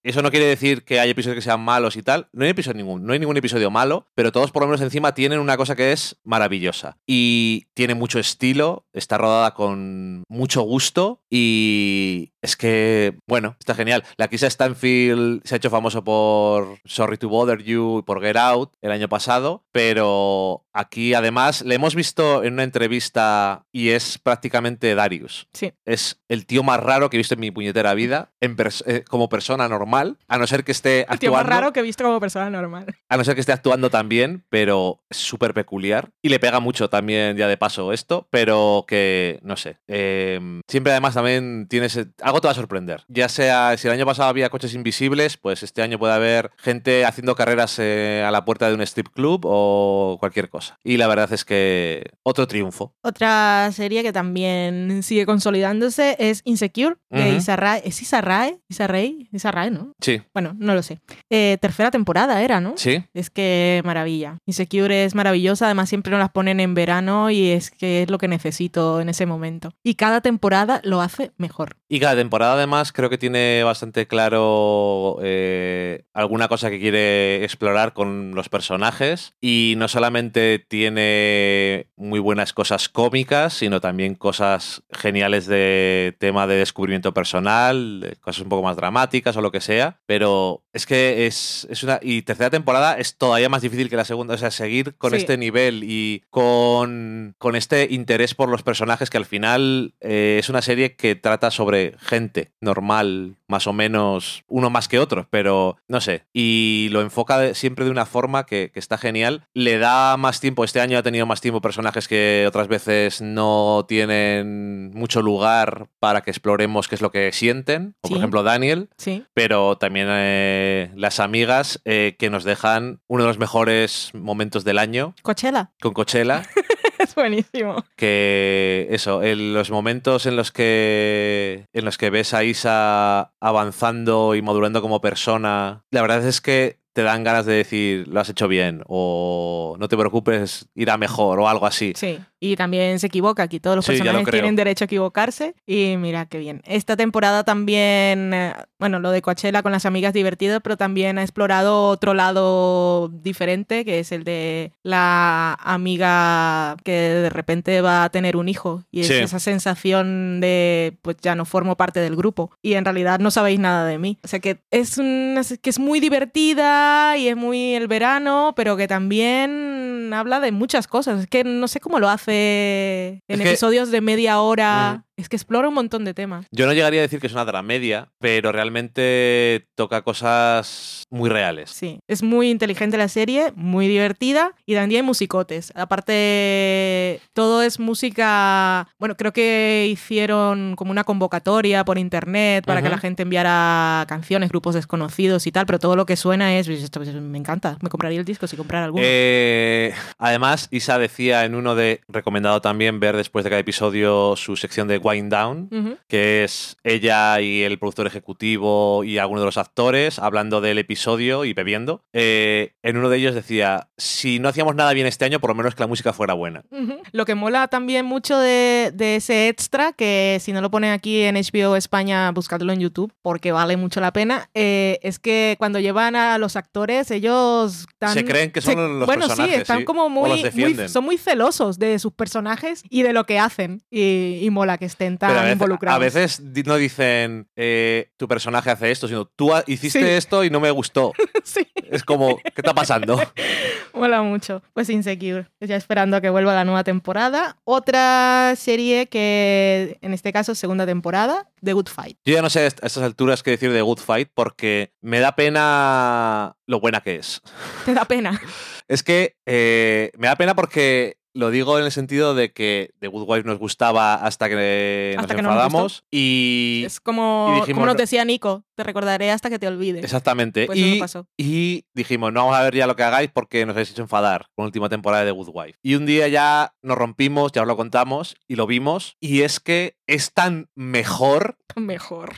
Eso no quiere decir que hay episodios que sean malos y tal. No hay episodio ningún, no hay ningún episodio malo, pero todos por lo menos encima tienen una cosa que es maravillosa. Y tiene mucho estilo, está rodada con mucho gusto y es que, bueno, está genial. La Kisa Stanfield se ha hecho famoso por Sorry to Bother You y por Get Out el año pasado, pero aquí además le hemos visto en una entrevista y es prácticamente Darius. Sí. Es el tío más raro que he visto en mi puñetera vida en pers- eh, como persona normal, a no ser que esté El tío más actuando, raro que he visto como persona normal. a no ser que esté actuando también, pero es súper peculiar y le pega mucho también ya de paso esto, pero que no sé. eh, siempre además también tienes algo te va a sorprender. Ya sea si el año pasado había coches invisibles, pues este año puede haber gente haciendo carreras eh, a la puerta de un strip club o cualquier cosa. Y la verdad es que otro triunfo. Otra serie que también sigue consolidándose es Insecure, de Ujú. Issa Rae. ¿Es Issa Rae? Issa Rae? Issa Rae, ¿no? Sí, Bueno, no lo sé. Eh, tercera temporada era, ¿no? sí. Es que maravilla. Insecure es maravillosa, además siempre nos las ponen en verano y es que es lo que necesito en ese momento. Y cada temporada lo hace mejor. Y cada temporada además creo que tiene bastante claro eh, alguna cosa que quiere explorar con los personajes. Y no solamente tiene muy buenas cosas cómicas, sino también cosas geniales de tema de descubrimiento personal, cosas un poco más dramáticas o lo que sea, pero es que es, es una... Y tercera temporada es todavía más difícil que la segunda, o sea, seguir con Sí. este nivel y con, con este interés por los personajes que al final eh, es una serie que trata sobre gente normal, más o menos uno más que otro, pero no sé, y lo enfoca siempre de una forma que, que está genial. Le da más tiempo, este año ha tenido más tiempo personajes que otras veces no tienen mucho lugar para que exploremos qué es lo que sienten, Sí. por ejemplo Daniel, Sí. pero también eh, las amigas eh, que nos dejan uno de los mejores momentos del año Coachella. con Coachella, *laughs* *laughs* es buenísimo. que eso, en los momentos en los que en los que ves a Isa avanzando y madurando como persona, la verdad es que te dan ganas de decir, lo has hecho bien, o no te preocupes, irá mejor, o algo así. Sí. Y también se equivoca. Aquí todos los Sí, lo personajes tienen derecho a equivocarse. Y mira qué bien. Esta temporada también, eh, bueno, lo de Coachella con las amigas divertido, pero también ha explorado otro lado diferente, que es el de la amiga que de repente va a tener un hijo. Y es Sí. esa sensación de, pues ya no formo parte del grupo. Y en realidad no sabéis nada de mí. O sea que es, una, que es muy divertida y es muy el verano, pero que también habla de muchas cosas. Es que no sé cómo lo hace en Es que- episodios de media hora. Es que explora un montón de temas. Yo no llegaría a decir que es una dramedia, pero realmente toca cosas muy reales. Sí, es muy inteligente la serie, muy divertida y también hay musicotes. Aparte, todo es música. Bueno, creo que hicieron como una convocatoria por internet para que Ujú. la gente enviara canciones, grupos desconocidos y tal, pero todo lo que suena es. Esto pues, me encanta, me compraría el disco si comprara alguno. Eh, además, Isa decía en uno de, recomendado también ver después de cada episodio su sección de Wind Down, Ujú. que es ella y el productor ejecutivo y alguno de los actores hablando del episodio y bebiendo. Eh, en uno de ellos decía, si no hacíamos nada bien este año, por lo menos que la música fuera buena. Ujú. Lo que mola también mucho de, de ese extra, que si no lo ponen aquí en HBO España, buscadlo en YouTube, porque vale mucho la pena, eh, es que cuando llevan a los actores, ellos están- Se creen que son los bueno, personajes, sí, están sí, como muy, muy- son muy celosos de sus personajes y de lo que hacen. Y, y mola que estén tan a veces, involucrados. a veces di- no dicen eh, tu personaje hace esto, sino tú hiciste Sí. esto y no me gustó. *laughs* sí, Es como, ¿qué está pasando? *laughs* mola mucho. Pues Insecure, ya esperando a que vuelva la nueva temporada. Otra serie que, en este caso, segunda temporada, The Good Fight. Yo ya no sé a estas alturas qué decir de Good Fight porque me da pena lo buena que es. Te da pena. *laughs* Es que eh, me da pena porque lo digo en el sentido de que The Good Wife nos gustaba hasta que Hasta nos que no nos enfadamos y Es como, y dijimos, como nos no- decía Nico, te recordaré hasta que te olvides. exactamente Pues y, pasó. y dijimos no vamos a ver ya lo que hagáis porque nos habéis hecho enfadar con la última temporada de The Good Wife y un día ya nos rompimos ya os lo contamos y lo vimos y es que es tan mejor Mejor.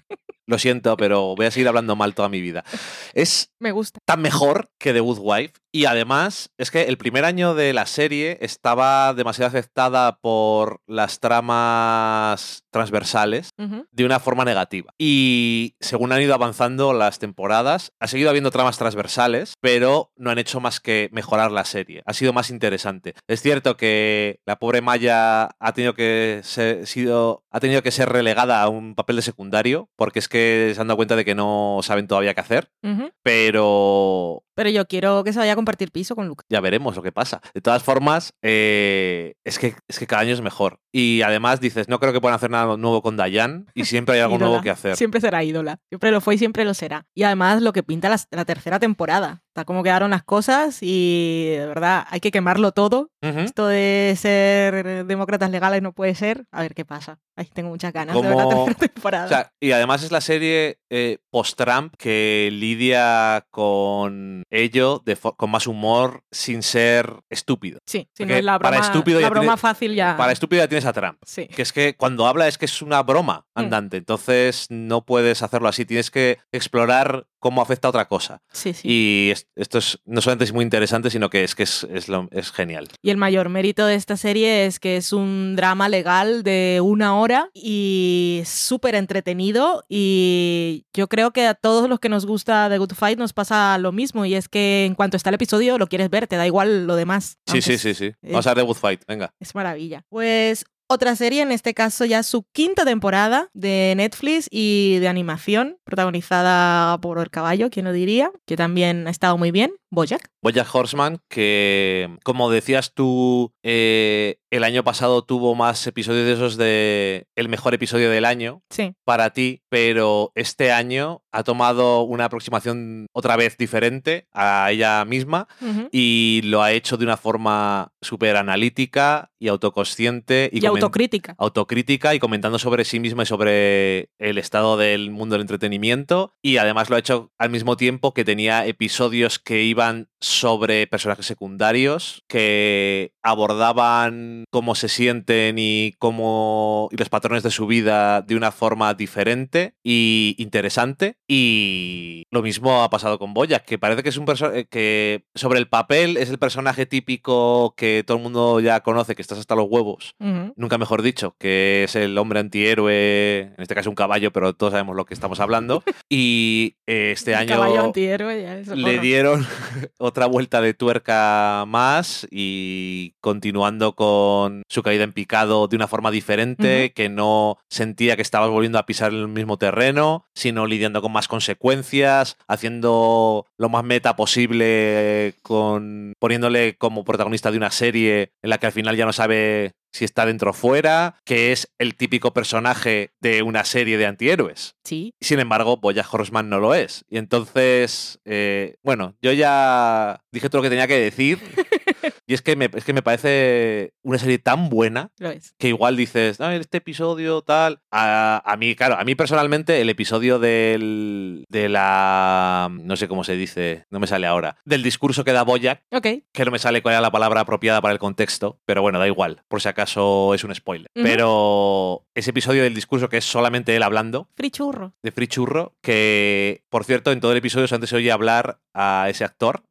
Lo siento pero voy a seguir hablando mal toda mi vida es Me gusta. tan mejor que The Good Wife. Y además, es que el primer año de la serie estaba demasiado afectada por las tramas transversales de una forma negativa. Y según han ido avanzando las temporadas, ha seguido habiendo tramas transversales, pero no han hecho más que mejorar la serie. Ha sido más interesante. Es cierto que la pobre Maya ha tenido que ser, sido, ha tenido que ser relegada a un papel de secundario, porque es que se han dado cuenta de que no saben todavía qué hacer, pero Pero yo quiero que se vaya compartir piso con Lucas. Ya veremos lo que pasa. De todas formas, eh, es, que, es que cada año es mejor. Y además dices, no creo que puedan hacer nada nuevo con Dayan y siempre hay *laughs* algo nuevo que hacer. Siempre será ídola. Siempre lo fue y siempre lo será. Y además lo que pinta la, la tercera temporada. Está como quedaron las cosas y de verdad hay que quemarlo todo. Esto de ser demócratas legales no puede ser. A ver qué pasa. Tengo muchas ganas de ver la tercera *laughs* temporada. O sea, y además es la serie eh, post-Trump que lidia con ello de con más humor sin ser estúpido. sí, si no porque es la para broma, estúpido la broma tiene- fácil ya. Para estúpido ya tienes a Trump. Sí. Que es que cuando habla es que es una broma Mm. andante. Entonces no puedes hacerlo así. Tienes que explorar cómo afecta a otra cosa. Sí, sí. Y es- esto es no solamente es muy interesante, sino que es que es, es lo- es genial. Y el mayor mérito de esta serie es que es un drama legal de una hora y súper entretenido. Y yo creo que a todos los que nos gusta The Good Fight nos pasa lo mismo. Y es que en cuanto está el episodio lo quieres ver, te da igual lo demás. Sí, sí, sí, sí. Vamos a ver The Good Fight, venga. Es maravilla. Pues otra serie, en este caso ya su quinta temporada de Netflix y de animación, protagonizada por El Caballo, quien lo diría, que también ha estado muy bien, Bojack. Bojack Horseman, que como decías tú, eh, el año pasado tuvo más episodios de esos de el mejor episodio del año Sí. para ti, pero este año ha tomado una aproximación otra vez diferente a ella misma Ujú. y lo ha hecho de una forma súper analítica y autoconsciente y, Y, autocrítica. autocrítica y comentando sobre sí misma y sobre el estado del mundo del entretenimiento y además lo ha hecho al mismo tiempo que tenía episodios que iban sobre personajes secundarios que abordaban cómo se sienten y cómo y los patrones de su vida de una forma diferente y interesante. Y lo mismo ha pasado con Boya que parece que es un personaje que sobre el papel es el personaje típico que todo el mundo ya conoce que estás hasta los huevos. Nunca mejor dicho, que es el hombre antihéroe, en este caso un caballo, pero todos sabemos lo que estamos hablando. *laughs* Y eh, este año Caballo antihéroe, ya es le dieron *laughs* otra vuelta de tuerca más y continuando con su caída en picado de una forma diferente, que no sentía que estabas volviendo a pisar el mismo terreno, sino lidiando con más consecuencias, haciendo lo más meta posible con poniéndole como protagonista de una serie en la que al final ya no sabe si está dentro o fuera, que es el típico personaje de una serie de antihéroes. Sí. Sin embargo, Bojack Horseman no lo es. Y entonces, eh, bueno, yo ya dije todo lo que tenía que decir. *laughs* y es que, me, es que me parece una serie tan buena Lo es. que igual dices, no, este episodio tal. A, a mí, claro, a mí personalmente el episodio del, de la... no sé cómo se dice, no me sale ahora. Del discurso que da Bojack, Ok. que no me sale cuál era la palabra apropiada para el contexto, pero bueno, da igual, por si acaso es un spoiler. Pero ese episodio del discurso que es solamente él hablando, Free churro. de Free Churro, que por cierto en todo el episodio antes se oye hablar a ese actor.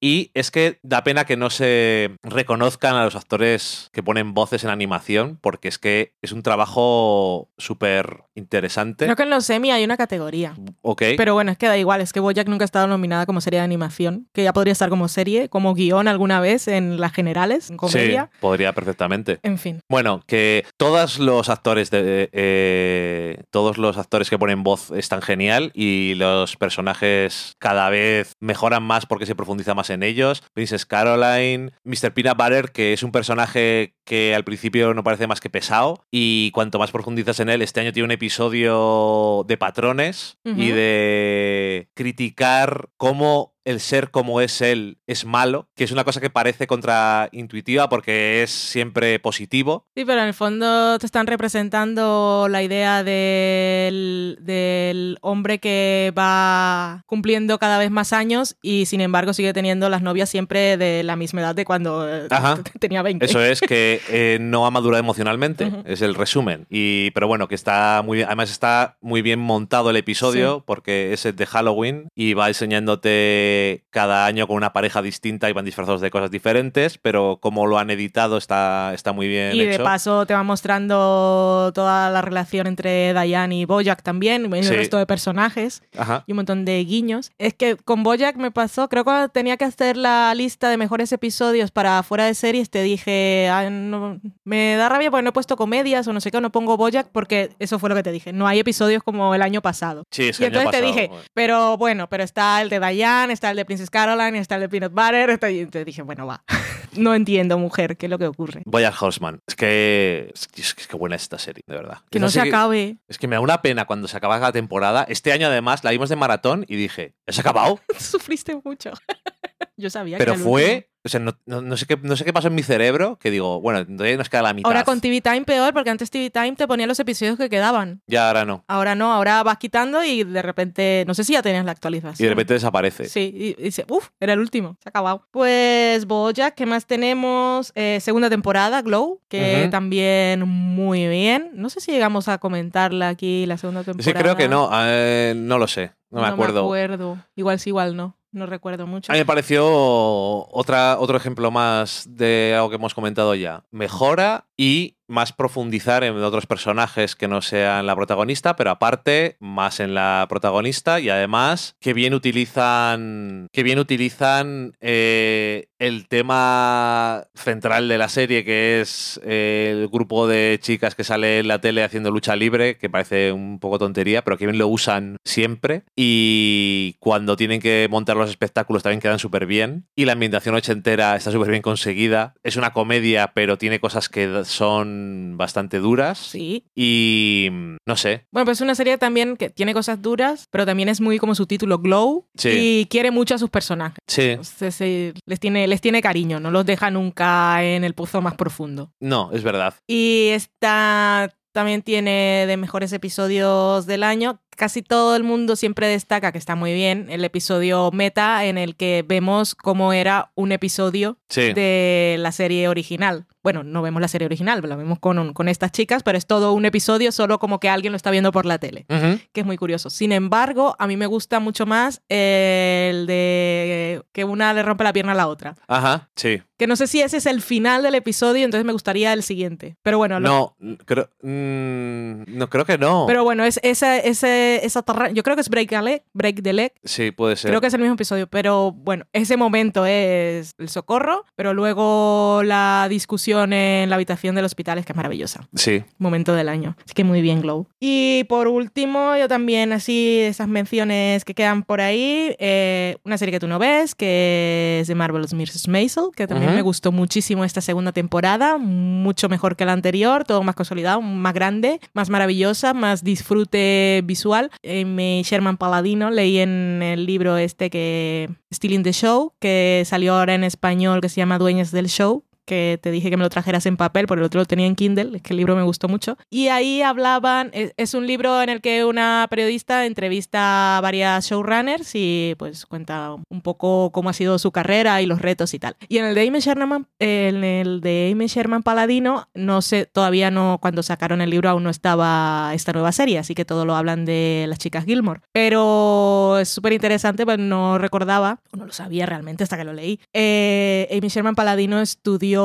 Y es que da pena que no se reconozcan a los actores que ponen voces en animación, porque es que es un trabajo súper interesante. Creo que en los semi hay una categoría. Ok. Pero bueno, es que da igual, es que Bojack nunca ha estado nominada como serie de animación, que ya podría estar como serie, como guion alguna vez en las generales, en comedia. Sí, podría perfectamente. En fin. Bueno, que todos los actores de eh, todos los actores que ponen voz están genial y los personajes cada vez mejoran más porque se profundiza más en ellos. Princess Caroline, Mr. Peanut Butter, que es un personaje que al principio no parece más que pesado y cuanto más profundizas en él, este año tiene un episodio de patrones y de criticar cómo el ser como es él es malo, que es una cosa que parece contraintuitiva porque es siempre positivo. Sí, pero en el fondo te están representando la idea del, del hombre que va cumpliendo cada vez más años y sin embargo sigue teniendo las novias siempre de la misma edad de cuando eh, Ajá. *laughs* tenía 20. Eso es que eh, no ha madurado emocionalmente, es el resumen. Y, pero bueno, que está muy bien, además está muy bien montado el episodio porque es el de Halloween y va enseñándote cada año con una pareja distinta y van disfrazados de cosas diferentes, pero como lo han editado está, está muy bien Y de paso te va mostrando toda la relación entre Diane y Bojack también, y el Sí. resto de personajes. Ajá. y un montón de guiños. Es que con Bojack me pasó, creo que cuando tenía que hacer la lista de mejores episodios para fuera de series, te dije, "Ah, no- me da rabia porque no he puesto comedias o no sé qué, no pongo Bojack porque eso fue lo que te dije. No hay episodios como el año pasado. Sí, es Y el año entonces te pasado, dije, bueno. pero bueno, pero está el de Diane, está está el de Princess Caroline, está el de Peanut Butter. está- y entonces dije, bueno, va. *laughs* No entiendo, mujer, qué es lo que ocurre. Boyard Horseman. Es que. Es que, es que buena es esta serie, de verdad. Que no sé se acabe. Es que me da una pena cuando se acaba la temporada. Este año, además, la vimos de maratón y dije, ¿ya se ha acabado? *laughs* Sufriste mucho. *laughs* Yo sabía Pero que último. fue. O sea, no, no- no sé qué, no sé qué pasó en mi cerebro que digo, bueno, todavía nos queda la mitad. Ahora con TV Time peor, porque antes TV Time te ponía los episodios que quedaban. Ya ahora no. Ahora no, ahora vas quitando y de repente, no sé si ya tenías la actualización. Y de repente desaparece. Sí, y, y dice, uff, era el último, se ha acabado. Pues Bojack, ¿qué más tenemos? Eh, segunda temporada, Glow, que también muy bien. No sé si llegamos a comentarla aquí, la segunda temporada. Sí, creo que no. eh, no lo sé. No me acuerdo. acuerdo. Igual sí, igual no. No recuerdo mucho. A mí me pareció otra, otro ejemplo más de algo que hemos comentado ya. Mejora y más profundizar en otros personajes que no sean la protagonista, pero aparte más en la protagonista y además que bien utilizan que bien utilizan eh, el tema central de la serie que es eh, el grupo de chicas que sale en la tele haciendo lucha libre que parece un poco tontería pero que bien lo usan siempre. Y cuando tienen que montar los espectáculos también quedan súper bien y la ambientación ochentera está súper bien conseguida. Es una comedia pero tiene cosas que son bastante duras Sí. y no sé Bueno, pues es una serie también que tiene cosas duras, pero también es muy como su título, Glow. Sí. Y quiere mucho a sus personajes. sí Entonces, sí, les, tiene, les tiene cariño, no los deja nunca en el pozo más profundo. no es verdad Y esta también tiene de mejores episodios del año. Casi todo el mundo siempre destaca que está muy bien el episodio meta en el que vemos cómo era un episodio sí de la serie original. Bueno, no vemos la serie original, la vemos con, con estas chicas, pero es todo un episodio solo como que alguien lo está viendo por la tele, que es muy curioso. Sin embargo, a mí me gusta mucho más el de que una le rompe la pierna a la otra. ajá sí Que no sé si ese es el final del episodio, entonces me gustaría el siguiente. Pero bueno, lo- no creo mm, no creo que no Pero bueno, es esa, ese, esa torre- yo creo que es Break the Leg, Break the Leg. sí puede ser Creo que es el mismo episodio, pero bueno, ese momento es el socorro, pero luego la discusión en la habitación del hospital es que es maravillosa. sí Momento del año. Así que muy bien, Glow. Y por último, yo también, así, esas menciones que quedan por ahí, eh, una serie que tú no ves, que es de Marvelous Mrs. Maisel, que también Ujú. me gustó muchísimo esta segunda temporada, mucho mejor que la anterior, todo más consolidado, más grande, más maravillosa, más disfrute visual. Amy Sherman Paladino, leí en el libro este que Stealing the Show, que salió ahora en español, que se llama Dueñas del Show, que te dije que me lo trajeras en papel, por el otro lo tenía en Kindle, es que el libro me gustó mucho. Y ahí hablaban, es, es un libro en el que una periodista entrevista a varias showrunners y pues cuenta un poco cómo ha sido su carrera y los retos y tal. Y en el de Amy Sherman, en el de Amy Sherman Paladino, no sé, todavía no, cuando sacaron el libro aún no estaba esta nueva serie, así que todo lo hablan de las chicas Gilmore. Pero es súper interesante, pues no recordaba, no lo sabía realmente hasta que lo leí. Eh, Amy Sherman Paladino estudió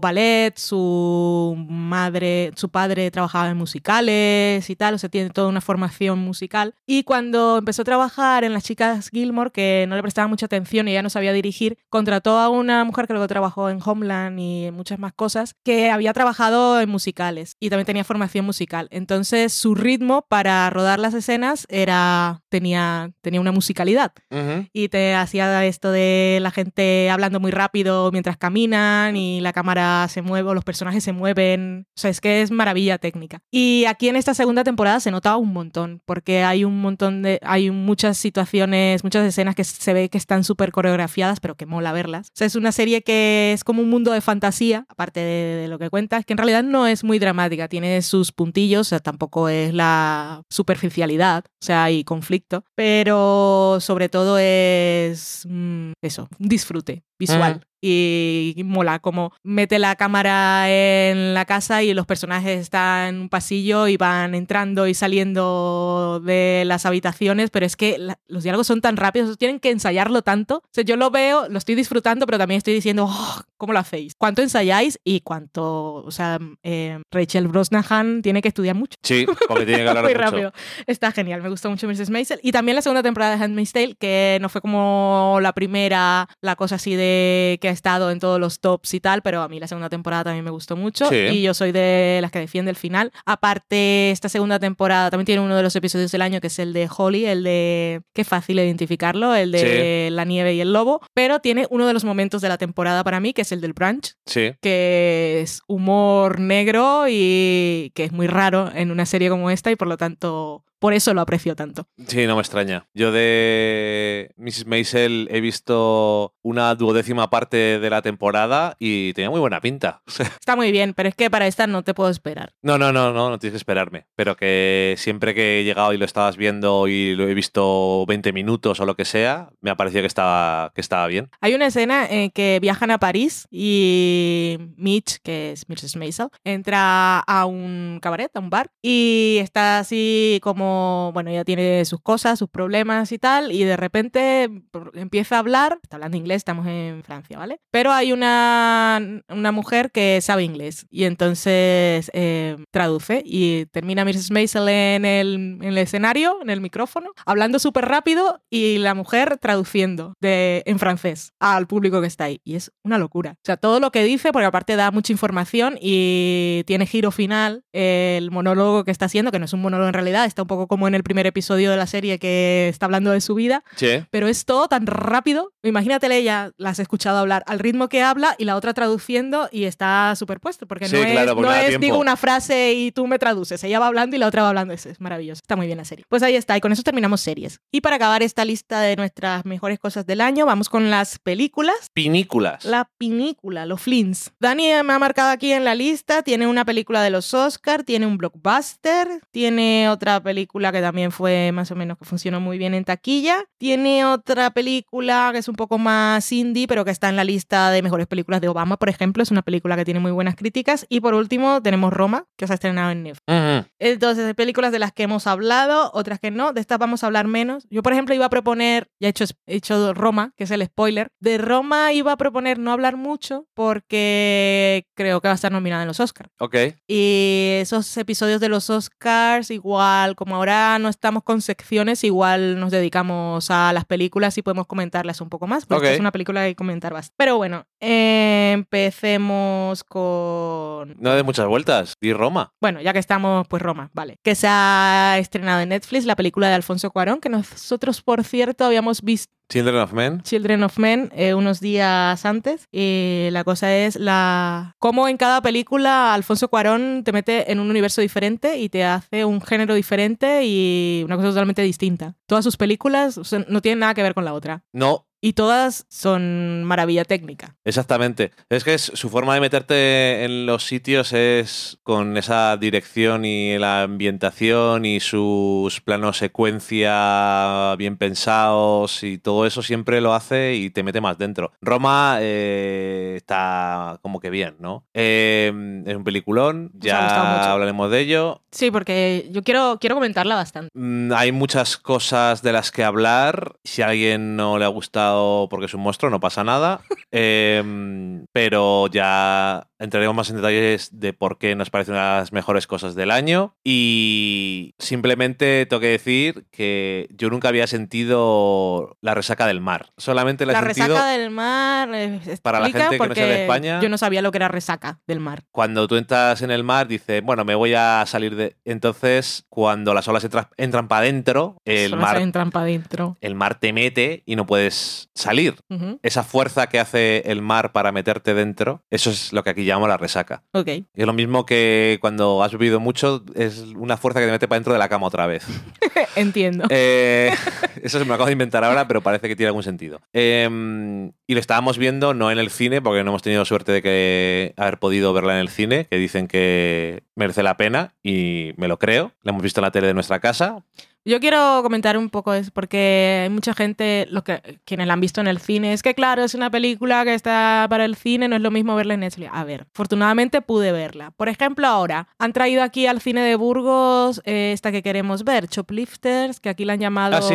ballet, su madre, su padre trabajaba en musicales y tal, o sea, tiene toda una formación musical. Y cuando empezó a trabajar en las chicas Gilmore, que no le prestaba mucha atención y ya no sabía dirigir, contrató a una mujer que luego trabajó en Homeland y en muchas más cosas, que había trabajado en musicales y también tenía formación musical. Entonces, su ritmo para rodar las escenas era tenía tenía una musicalidad Ujú. y te hacía esto de la gente hablando muy rápido mientras caminan y la cámara se mueve, o los personajes se mueven. O sea, es que es maravilla técnica. Y aquí en esta segunda temporada se nota un montón, porque hay un montón de. Hay muchas situaciones, muchas escenas que se ve que están súper coreografiadas, pero que mola verlas. O sea, es una serie que es como un mundo de fantasía, aparte de, lo que cuentas, que en realidad no es muy dramática, tiene sus puntillos, o sea, tampoco es la superficialidad, o sea, hay conflicto, pero sobre todo es mm, eso, disfrute visual. Mm. Y mola como mete la cámara en la casa y los personajes están en un pasillo y van entrando y saliendo de las habitaciones, pero es que la- los diálogos son tan rápidos, tienen que ensayarlo tanto. O sea, yo lo veo, lo estoy disfrutando, pero también estoy diciendo, "Oh, ¿cómo lo hacéis? ¿Cuánto ensayáis? Y cuánto, o sea, eh, Rachel Brosnahan tiene que estudiar mucho. Sí, porque tiene que hablar *laughs* Muy mucho. rápido. Está genial, me gustó mucho Mrs. Maisel. Y también la segunda temporada de Handmaid's Tale, que no fue como la primera, la cosa así de que, que ha estado en todos los tops y tal, pero a mí la segunda temporada también me gustó mucho Sí. y yo soy de las que defiende el final. Aparte, esta segunda temporada también tiene uno de los episodios del año que es el de Holly, el de... Qué fácil identificarlo, el de la nieve y el lobo, pero tiene uno de los momentos de la temporada para mí, que es el del brunch, Sí. que es humor negro y que es muy raro en una serie como esta y por lo tanto por eso lo aprecio tanto. Sí, no me extraña. Yo de Mrs. Maisel he visto una duodécima parte de la temporada y tenía muy buena pinta. *laughs* Está muy bien, pero es que para esta no te puedo esperar. No, no, no, no, no tienes que esperarme. Pero que siempre que he llegado y lo estabas viendo y lo he visto 20 minutos o lo que sea, me ha parecido que estaba, que estaba bien. Hay una escena en que viajan a París y Mitch, que es Mrs. Maisel, entra a un cabaret, a un bar, y está así como, bueno, ya tiene sus cosas, sus problemas y tal, y de repente empieza a hablar, está hablando inglés, estamos en Francia, ¿vale? Pero hay una, una mujer que sabe inglés y entonces eh, traduce y termina Mrs. Maisel en el, en el escenario, en el micrófono, hablando súper rápido y la mujer traduciendo de, en francés al público que está ahí. Y es una locura. O sea, todo lo que dice, porque aparte da mucha información y tiene giro final el monólogo que está haciendo, que no es un monólogo en realidad, está un poco como en el primer episodio de la serie que está hablando de su vida, Sí. pero es todo tan rápido. Imagínatele, ya la has escuchado hablar al ritmo que habla y la otra traduciendo y está superpuesto, porque Sí, no es, claro, porque no es digo una frase y tú me traduces. Ella va hablando y la otra va hablando. Es, es maravilloso. Está muy bien la serie. Pues ahí está. Y con eso terminamos series. Y para acabar esta lista de nuestras mejores cosas del año, vamos con las películas. Pinículas. La pinícula, los flins. Dani me ha marcado aquí en la lista, tiene una película de los Oscar, tiene un blockbuster, tiene otra película que también fue más o menos que funcionó muy bien en taquilla, tiene otra película que es un poco más indie, pero que está en la lista de mejores películas de Obama, por ejemplo, es una película que tiene muy buenas críticas, y por último tenemos Roma, que se ha estrenado en Netflix. Entonces, hay películas de las que hemos hablado, otras que no. De estas vamos a hablar menos. Yo, por ejemplo, iba a proponer, ya he hecho, he hecho Roma, que es el spoiler. De Roma iba a proponer no hablar mucho porque creo que va a estar nominada en los Oscars. Ok. Y esos episodios de los Oscars, igual, como ahora no estamos con secciones, igual nos dedicamos a las películas y podemos comentarlas un poco más. Porque esta es una película que hay que comentar bastante. Pero bueno, eh, empecemos con No de muchas vueltas. Di Roma. bueno, ya que estamos, pues Roma, vale. Que se ha estrenado en Netflix la película de Alfonso Cuarón, que nosotros, por cierto, habíamos visto Children of Men. Children of Men eh, unos días antes. Y la cosa es la cómo en cada película Alfonso Cuarón te mete en un universo diferente y te hace un género diferente y una cosa totalmente distinta. Todas sus películas o sea, no tienen nada que ver con la otra. No, Y todas son maravilla técnica. Exactamente. Es que es, su forma de meterte en los sitios es con esa dirección y la ambientación y sus planos secuencia bien pensados y todo eso siempre lo hace y te mete más dentro. Roma eh, está como que bien, ¿no? Eh, es un peliculón, ya hablaremos de ello. Sí, porque yo quiero, quiero comentarla bastante. Mm, Hay muchas cosas de las que hablar. Si a alguien no le ha gustado porque es un monstruo, no pasa nada. *laughs* Em, pero ya entraremos más en detalles de por qué nos parecen las mejores cosas del año. Y simplemente tengo que decir que yo nunca había sentido la resaca del mar. Solamente la, La he sentido resaca del mar eh, Para la gente que no sea de España. yo no sabía lo que era resaca del mar. cuando tú entras en el mar, dices, bueno, me voy a salir de... Entonces, cuando las olas entran, entran para adentro, el mar entran para adentro. el mar te mete y no puedes salir. Esa fuerza que hace el mar para meterte dentro, eso es lo que aquí llamamos la resaca. Ok. Y es lo mismo que cuando has bebido mucho, es una fuerza que te mete para dentro de la cama otra vez. *laughs* Entiendo. Eh, *laughs* eso se me lo acabo de inventar ahora, pero parece que tiene algún sentido. Eh, y lo estábamos viendo no en el cine, porque no hemos tenido suerte de que haber podido verla en el cine, que dicen que merece la pena y me lo creo. La hemos visto en la tele de nuestra casa. Yo quiero comentar un poco eso, porque hay mucha gente, los que, quienes la han visto en el cine, es que claro, es una película que está para el cine, no es lo mismo verla en Netflix. A ver, afortunadamente pude verla. Por ejemplo, ahora han traído aquí al cine de Burgos eh, esta que queremos ver, Choplifters, que aquí la han llamado Ah, sí.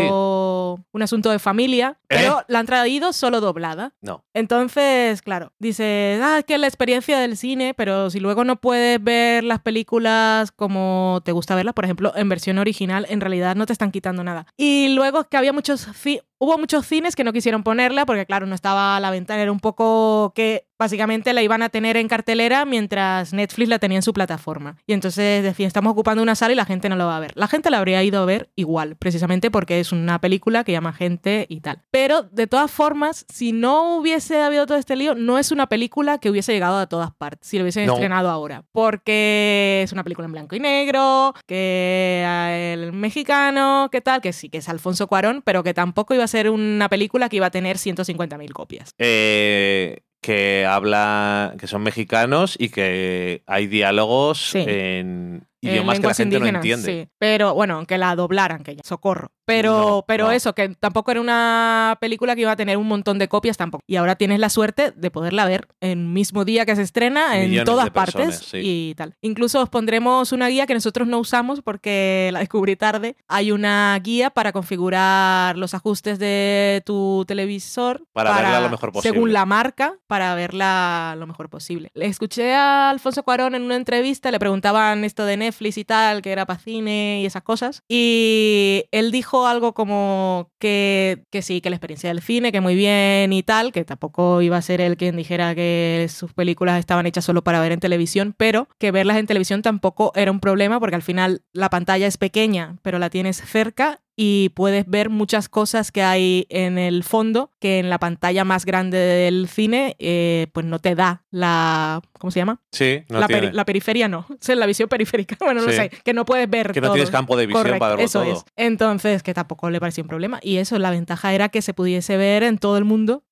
un asunto de familia, pero ¿Eh? la han traído solo doblada. No. Entonces, claro, dices, ah, es que es la experiencia del cine, pero si luego no puedes ver las películas como te gusta verlas, por ejemplo, en versión original, en realidad no te están quitando nada. Y luego que había muchos hubo muchos cines que no quisieron ponerla porque, claro, no estaba a la ventana, era un poco que básicamente la iban a tener en cartelera mientras Netflix la tenía en su plataforma. Y entonces decían, estamos ocupando una sala y la gente no lo va a ver. La gente la habría ido a ver igual, precisamente porque es una película que llama gente y tal. Pero de todas formas, si no hubiese habido todo este lío, no es una película que hubiese llegado a todas partes, si lo hubiesen No. estrenado ahora. Porque es una película en blanco y negro, que eh, el mexicano, que tal, que sí, que es Alfonso Cuarón, pero que tampoco iba a ser una película que iba a tener 150.000 copias. Eh, que habla, que son mexicanos y que hay diálogos Sí. en en idiomas que la gente no entiende. sí. Pero bueno, aunque la doblaran, que ya, socorro. Pero, No, pero no. eso, que tampoco era una película que iba a tener un montón de copias tampoco. Y ahora tienes la suerte de poderla ver en el mismo día que se estrena, en Millones todas de personas, partes sí. y tal. Incluso os pondremos una guía que nosotros no usamos porque *laughs* la descubrí tarde. Hay una guía para configurar los ajustes de tu televisor. Para verla lo mejor posible. Según la marca, para verla lo mejor posible. Le escuché a Alfonso Cuarón en una entrevista, le preguntaban esto de Netflix y tal, que era para cine y esas cosas. Y él dijo algo como que, que sí, que la experiencia del cine, que muy bien y tal, que tampoco iba a ser él quien dijera que sus películas estaban hechas solo para ver en televisión, pero que verlas en televisión tampoco era un problema porque al final la pantalla es pequeña, pero la tienes cerca y puedes ver muchas cosas que hay en el fondo que en la pantalla más grande del cine eh, pues no te da la ¿cómo se llama? Sí, no la, tiene. peri- la periferia no, *laughs* es la visión periférica, *laughs* bueno, no Sí. sé, que no puedes ver que no todo. tienes campo de visión Correcto, para verlo eso todo. es. Entonces, que tampoco le parecía un problema. Y eso, la ventaja era que se pudiese ver en todo el mundo.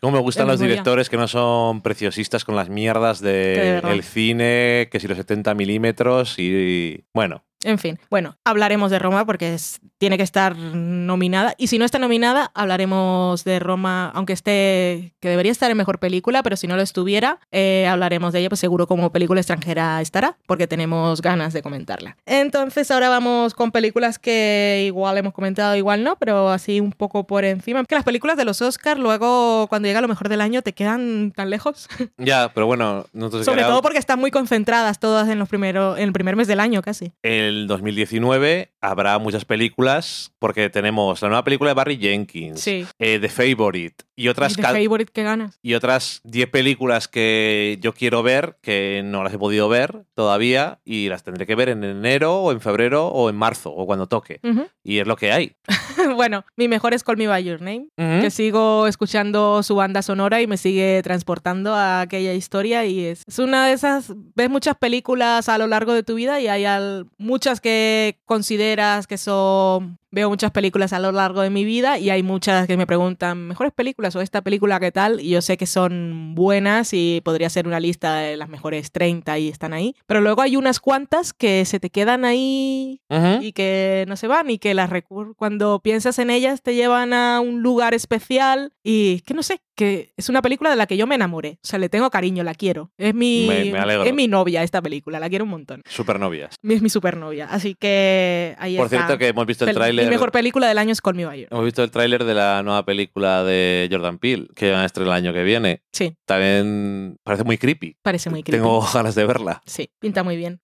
Como me gustan los día. directores que no son preciosistas con las mierdas Que de del verdad. cine, que si los 70 milímetros y... Bueno, En fin, bueno, hablaremos de Roma porque es- tiene que estar nominada. Y si no está nominada, hablaremos de Roma, aunque esté, que debería estar en mejor película, pero si no lo estuviera, eh, hablaremos de ella, pues seguro como película extranjera estará, porque tenemos ganas de comentarla. Entonces ahora vamos con películas que igual hemos comentado, igual no, pero así un poco por encima. Que las películas de los Oscars luego, cuando llega lo mejor del año, te quedan tan lejos. *laughs* ya, pero bueno, nosotros Sobre queremos- todo porque están muy concentradas todas en, los primero, en el primer mes del año casi. el 2019 habrá muchas películas, porque tenemos la nueva película de Barry Jenkins, Sí. eh, The Favorite y otras, Y ca- favorite que ganas. y otras 10 películas que yo quiero ver, que no las he podido ver todavía, y las tendré que ver en enero o en febrero o en marzo o cuando toque. Ujú. Y es lo que hay. *laughs* bueno, mi mejor es Call Me By Your Name, Ujú. que sigo escuchando su banda sonora y me sigue transportando a aquella historia y es, es una de esas, ves muchas películas a lo largo de tu vida y hay al- muchas que consideras que son... Veo muchas películas a lo largo de mi vida y hay muchas que me preguntan, ¿mejores películas o esta película qué tal? Y yo sé que son buenas y podría ser una lista de las mejores 30 y están ahí. Pero luego hay unas cuantas que se te quedan ahí Ujú. y que no se van y que las cuando piensas en ellas te llevan a un lugar especial y que no sé, que es una película de la que yo me enamoré. O sea, le tengo cariño, la quiero. Es mi, Me- me es mi novia esta película, la quiero un montón. Supernovias. Es mi supernovia. Así que ahí Por está. cierto, que hemos visto el tráiler. Mi mejor película del año es Call Me By Your. Hemos visto el tráiler de la nueva película de Jordan Peele, que va a estrenar el año que viene. Sí, También parece muy creepy. parece muy creepy. Tengo *laughs* ganas de verla. Sí, pinta muy bien.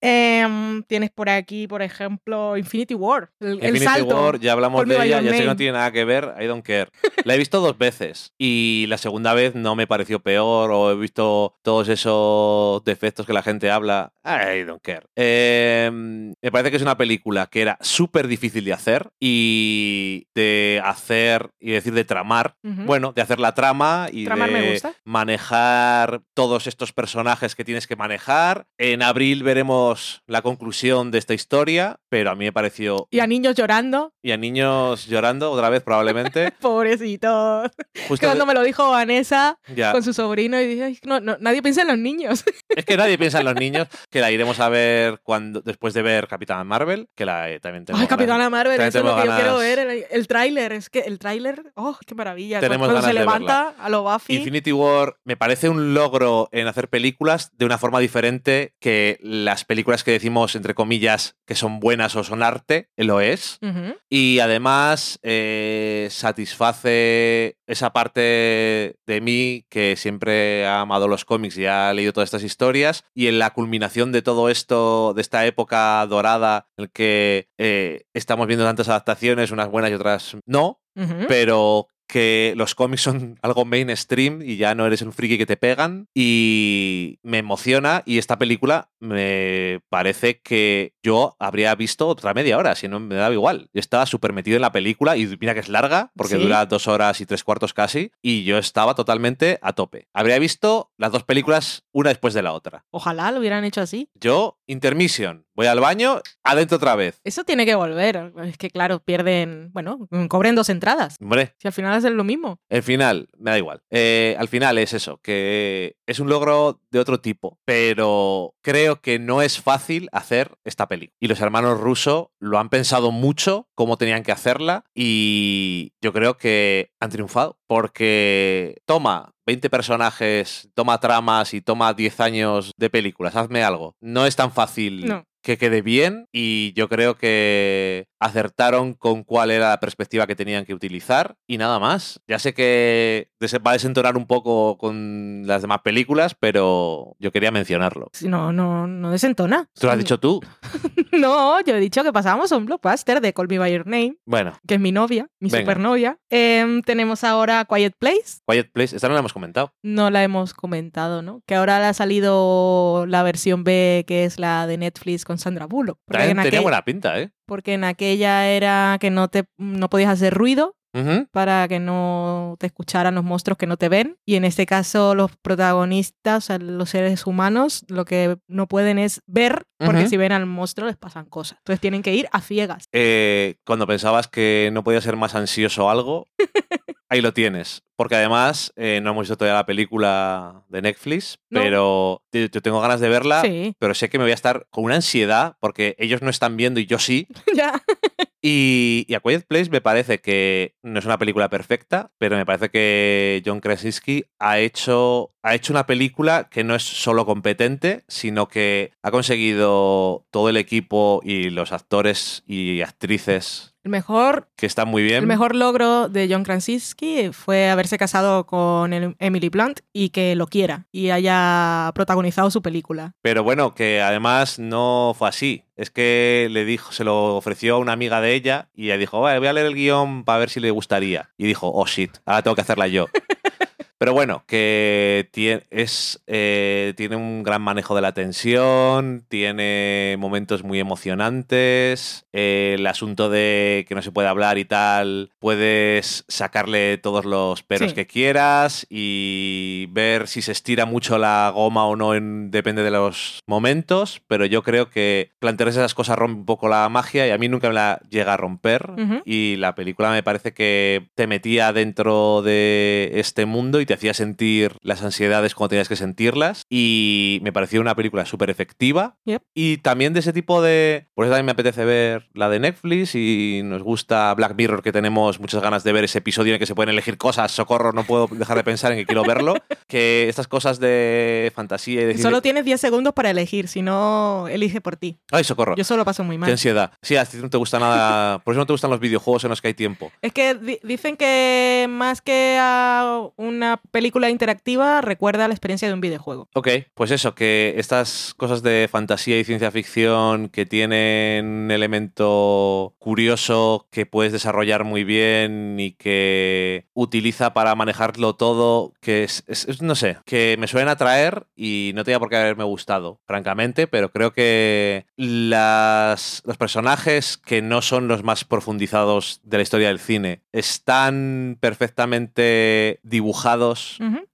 Em, tienes por aquí, por ejemplo, Infinity War. El, el Infinity salto. War, ya hablamos Call de ella, ya sé que no tiene nada que ver, I don't care. *laughs* La he visto dos veces y la segunda vez no me pareció peor o he visto todos esos defectos que la gente habla, I don't care. Eh, me parece que es una película que era súper difícil de hacer y de hacer, y decir de tramar, bueno, de hacer la trama y Tramar me de gusta. manejar todos estos personajes que tienes que manejar. En abril veremos la conclusión de esta historia, pero a mí me pareció Y a niños llorando. y a niños llorando otra vez probablemente. *laughs* Pobrecitos. Justo Que cuando me lo dijo Vanessa ya. con su sobrino y dije, "Ay, no, no, nadie piensa en los niños. Es que nadie piensa en los niños, que la iremos a ver cuando después de ver Capitana Marvel, que la eh, también tenemos Ay, ganas- Capitana Marvel, también eso es lo que yo quiero ver. El, el tráiler, es que el tráiler, oh, qué maravilla. Tenemos Cuando se de levanta a lo Buffy. Infinity War me parece un logro en hacer películas de una forma diferente que las películas que decimos, entre comillas, que son buenas o son arte, lo es. Y además eh, satisface esa parte de mí que siempre ha amado los cómics y ha leído todas estas historias. Y en la culminación de todo esto, de esta época dorada, en el que eh, estamos viendo tantas adaptaciones, unas buenas y otras no, pero que los cómics son *laughs* algo mainstream y ya no eres un friki que te pegan y me emociona y esta película me parece que yo habría visto otra media hora, si no me daba igual. Yo estaba súper metido en la película y mira que es larga porque Sí. dura dos horas y tres cuartos casi y yo estaba totalmente a tope. Habría visto las dos películas una después de la otra. Ojalá lo hubieran hecho así. Yo, intermission, voy al baño, adentro otra vez. Eso tiene que volver. Es que, claro, pierden. Bueno, cobren dos entradas. Hombre, Si al final hacen lo mismo. El final, me da igual. Eh, al final es eso, que es un logro de otro tipo, pero creo que no es fácil hacer esta película. Y los hermanos Russo lo han pensado mucho cómo tenían que hacerla y yo creo que han triunfado porque toma 20 personajes, toma tramas y toma 10 años de películas, hazme algo. No es tan fácil No. que quede bien y yo creo que acertaron con cuál era la perspectiva que tenían que utilizar y nada más. Ya sé que va a desentonar un poco con las demás películas, pero yo quería mencionarlo. No, no, no desentona. Tú lo has dicho tú. *laughs* No, yo he dicho que pasábamos a un blockbuster de Call Me By Your Name, Bueno, que es mi novia, mi Venga. supernovia. Em, tenemos ahora Quiet Place. Quiet Place, esta no la hemos comentado. No la hemos comentado, ¿no? Que ahora le ha salido la versión B, que es la de Netflix con Sandra Bullock. También tenía aquel- buena pinta, ¿eh? Porque en aquella era que no, te, no podías hacer ruido para que no te escucharan los monstruos que no te ven. Y en este caso los protagonistas, o sea, los seres humanos, lo que no pueden es ver, porque si ven al monstruo les pasan cosas. Entonces tienen que ir a ciegas. Eh, cuando pensabas que no podía ser más ansioso algo, *laughs* ahí lo tienes. Porque además eh, no hemos visto todavía la película de Netflix, No. pero yo tengo ganas de verla. Sí, Pero sé que me voy a estar con una ansiedad porque ellos no están viendo y yo sí. *laughs* ya. Y, y A Quiet Place me parece que no es una película perfecta, pero me parece que John Krasinski ha hecho, ha hecho una película que no es solo competente, sino que ha conseguido todo el equipo y los actores y actrices El mejor, que están muy bien. el mejor logro de John Krasinski fue haberse casado con Emily Blunt y que lo quiera y haya protagonizado su película. Pero bueno, que además no fue así. Es que le dijo, se lo ofreció a una amiga de ella y ella dijo, "Vale, voy a leer el guion para ver si le gustaría. Y dijo, oh shit, ahora tengo que hacerla yo. Pero bueno, que tiene, es, eh, tiene un gran manejo de la tensión, tiene momentos muy emocionantes, eh, el asunto de que no se puede hablar y tal, puedes sacarle todos los peros Sí. que quieras y ver si se estira mucho la goma o no, en- depende de los momentos, pero yo creo que plantearse esas cosas rompe un poco la magia y a mí nunca me la llega a romper Ujú. y la película me parece que te metía dentro de este mundo y te hacía sentir las ansiedades cuando tenías que sentirlas y me pareció una película súper efectiva Yep. y también de ese tipo de... Por eso también me apetece ver la de Netflix y nos gusta Black Mirror que tenemos muchas ganas de ver ese episodio en el que se pueden elegir cosas, socorro, no puedo dejar de pensar en que quiero verlo, *laughs* que estas cosas de fantasía y de... Solo tienes 10 segundos para elegir, si no, elige por ti. Ay, socorro. Yo solo paso muy Qué mal. ansiedad. Sí, a ti no te gusta nada. Por eso no te gustan los videojuegos en los que hay tiempo. Es que di- dicen que más que a una película interactiva, recuerda la experiencia de un videojuego. Ok, pues eso, que estas cosas de fantasía y ciencia ficción que tienen un elemento curioso que puedes desarrollar muy bien y que utiliza para manejarlo todo, que es, es- no sé, que me suelen atraer y no tenía por qué haberme gustado, francamente, pero creo que las, los personajes que no son los más profundizados de la historia del cine están perfectamente dibujados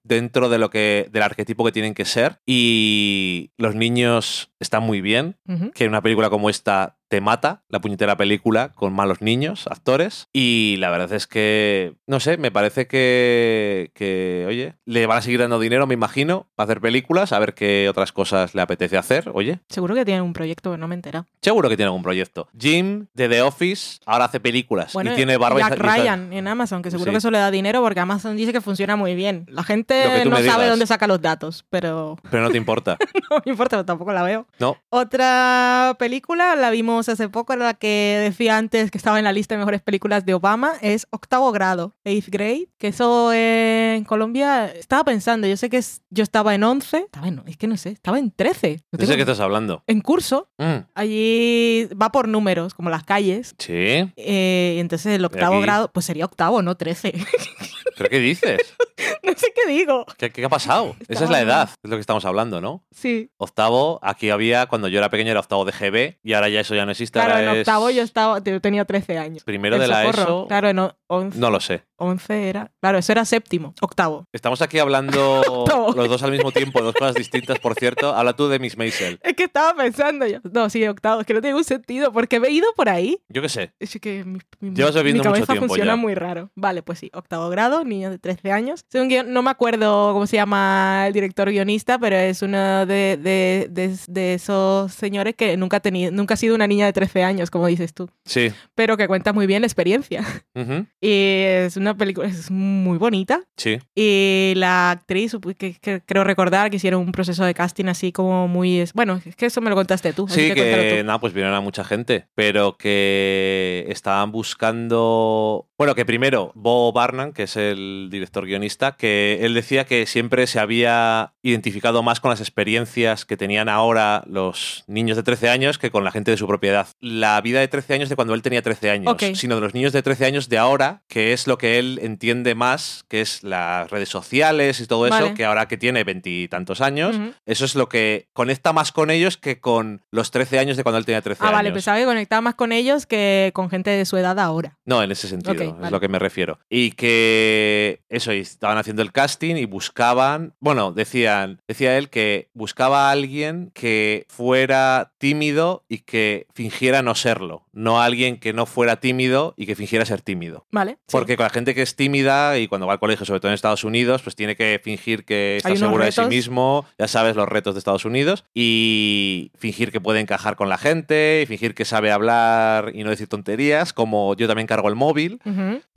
Dentro de lo que del arquetipo que tienen que ser y los niños están muy bien Ujú. que una película como esta te mata la puñetera película con malos niños actores y la verdad es que no sé me parece que que oye le van a seguir dando dinero me imagino para hacer películas a ver qué otras cosas le apetece hacer oye Seguro que tienen un proyecto no me entera. seguro que tiene algún proyecto Jim de The Office ahora hace películas Bueno, y tiene barba Jack y Ryan en Amazon, que seguro Sí. que eso le da dinero porque Amazon dice que funciona muy bien. La gente no sabe dónde saca los datos, pero pero no te importa *laughs* no me importa, tampoco la veo. no Otra película la vimos vimos hace poco, era la que decía antes que estaba en la lista de mejores películas de Obama, es Octavo Grado, Eighth Grade, que eso eh, en Colombia estaba pensando, yo sé que es, yo estaba en 11, estaba en, es que no sé, estaba en 13. No sé qué estás hablando. En curso, Mm, allí va por números, como las calles. sí. eh, y entonces el octavo grado, pues sería octavo, no 13. *laughs* ¿Pero qué dices? *laughs* no sé qué digo. ¿Qué, qué ha pasado? Esa es la edad, es lo que estamos hablando, ¿no? Sí. Octavo, aquí había, cuando yo era pequeño era octavo de GB y ahora ya eso ya no existe. Claro, ahora en es octavo yo estaba, yo tenía 13 años. Primero El de la Socorro. ESO. Claro, en o- 11, No lo sé. 11 era. Claro, eso era séptimo, octavo. Estamos aquí hablando *laughs* los dos al mismo tiempo, dos cosas distintas, por cierto. Habla tú de Miss Maisel. Es que estaba pensando yo. No, sí, octavo, es que no tiene ningún sentido, porque me he ido por ahí. Yo qué sé. Es que mi, mi- Llevas mi bebiendo mucho cabeza tiempo funciona ya. muy raro. Vale, pues sí, octavo grado, niño de 13 años. Según guion- no me acuerdo cómo se llama el director guionista, pero es uno de, de- de- de esos señores que nunca ha, tenido, nunca ha sido una niña de 13 años, como dices tú, Sí. pero que cuenta muy bien la experiencia. Ujú. Y es una película, es muy bonita. Sí. Y la actriz, que, que creo recordar que hicieron un proceso de casting así como muy... Bueno, es que eso me lo contaste tú. Sí, que que nada, pues vieron a mucha gente, pero que estaban buscando. Bueno, que primero, Bo Barnan, que es el director guionista, que él decía que siempre se había identificado más con las experiencias que tenían ahora los niños de 13 años que con la gente de su propiedad. La vida de 13 años de cuando él tenía 13 años, Ok. sino de los niños de 13 años de ahora, que es lo que él entiende más, que es las redes sociales y todo eso, Vale. que ahora que tiene veintitantos años, eso es lo que conecta más con ellos que con los 13 años de cuando él tenía 13 Ah, años. vale, pensaba que conectaba más con ellos que con gente de su edad ahora. No, en ese sentido, es vale. lo que me refiero. Y que eso, y estaban haciendo el casting y buscaban, bueno, decían, decía él que buscaba a alguien que fuera tímido y que fingiera no serlo, no a alguien que no fuera tímido y que fingiera ser tímido. ¿Vale? Sí. Porque con la gente que es tímida y cuando va al colegio, sobre todo en Estados Unidos, pues tiene que fingir que está unos segura de sí retos. mismo, ya sabes los retos de Estados Unidos, y fingir que puede encajar con la gente, y fingir que sabe hablar y no decir tonterías, como yo también cargo el móvil,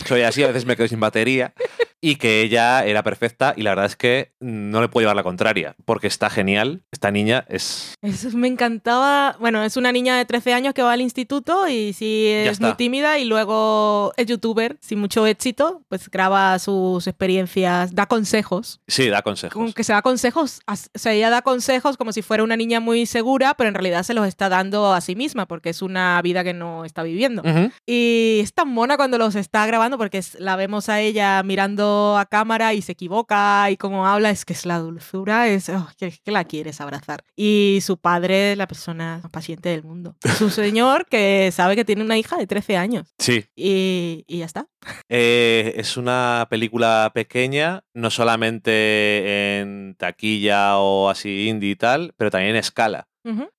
soy así, a veces me quedo sin batería, *laughs* y que ella era perfecta y la verdad es que no le puedo llevar la contraria, porque está genial, esta niña es... Eso me encantaba. Bueno, es una niña de 13 años que va al instituto y sí es muy tímida y luego es youtuber sin mucho éxito, pues graba sus experiencias, da consejos. Sí, da consejos. Como que se da consejos, o sea, ella da consejos como si fuera una niña muy segura, pero en realidad se los está dando a sí misma porque es una vida que no está viviendo. Ujú. Y es tan mona cuando los está grabando porque la vemos a ella mirando a cámara y se equivoca y como habla, es que es la dulzura, es oh, que, que la quieres abrazar. Y su padre, la persona más paciente del mundo. Su *laughs* señor que sabe que tiene una hija de 13 años. Sí, Y, y ya está. Eh, es una película pequeña, no solamente en taquilla o así indie y tal, pero también en escala.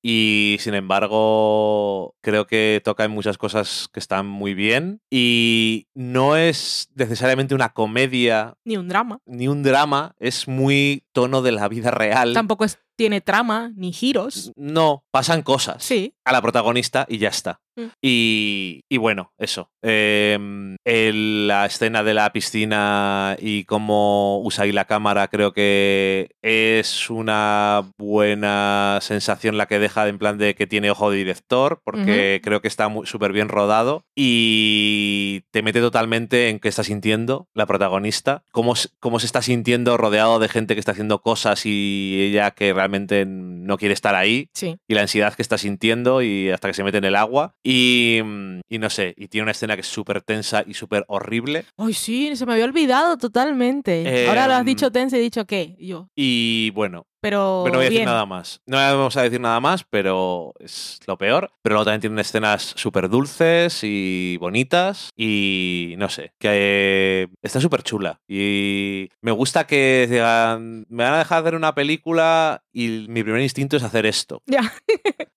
Y sin embargo, creo que toca en muchas cosas que están muy bien. Y no es necesariamente una comedia Ni un drama. ni un drama, es muy tono de la vida real. Tampoco es- tiene trama ni giros. No, pasan cosas Sí. a la protagonista y ya está. Mm. Y, y bueno, eso. Em, el- la escena de la piscina y cómo usa ahí la cámara creo que es una buena sensación la que deja en plan de que tiene ojo de director, porque creo que está súper bien rodado y te mete totalmente en qué está sintiendo la protagonista, cómo, cómo se está sintiendo rodeado de gente que está haciendo cosas y ella que realmente no quiere estar ahí Sí. y la ansiedad que está sintiendo y hasta que se mete en el agua. Y, mm, y no sé, y tiene una escena que es súper tensa y súper horrible. Ay, sí, se me había olvidado totalmente. Ahora lo has Em, dicho tense y he dicho qué. Yo. Y bueno, Pero. pero no voy a decir bien. nada más. No vamos a decir nada más, pero es lo peor. Pero luego también tiene escenas súper dulces y bonitas. Y no sé, que está súper chula. Y me gusta que digan, me van a dejar hacer una película y mi primer instinto es hacer esto. Ya. *laughs*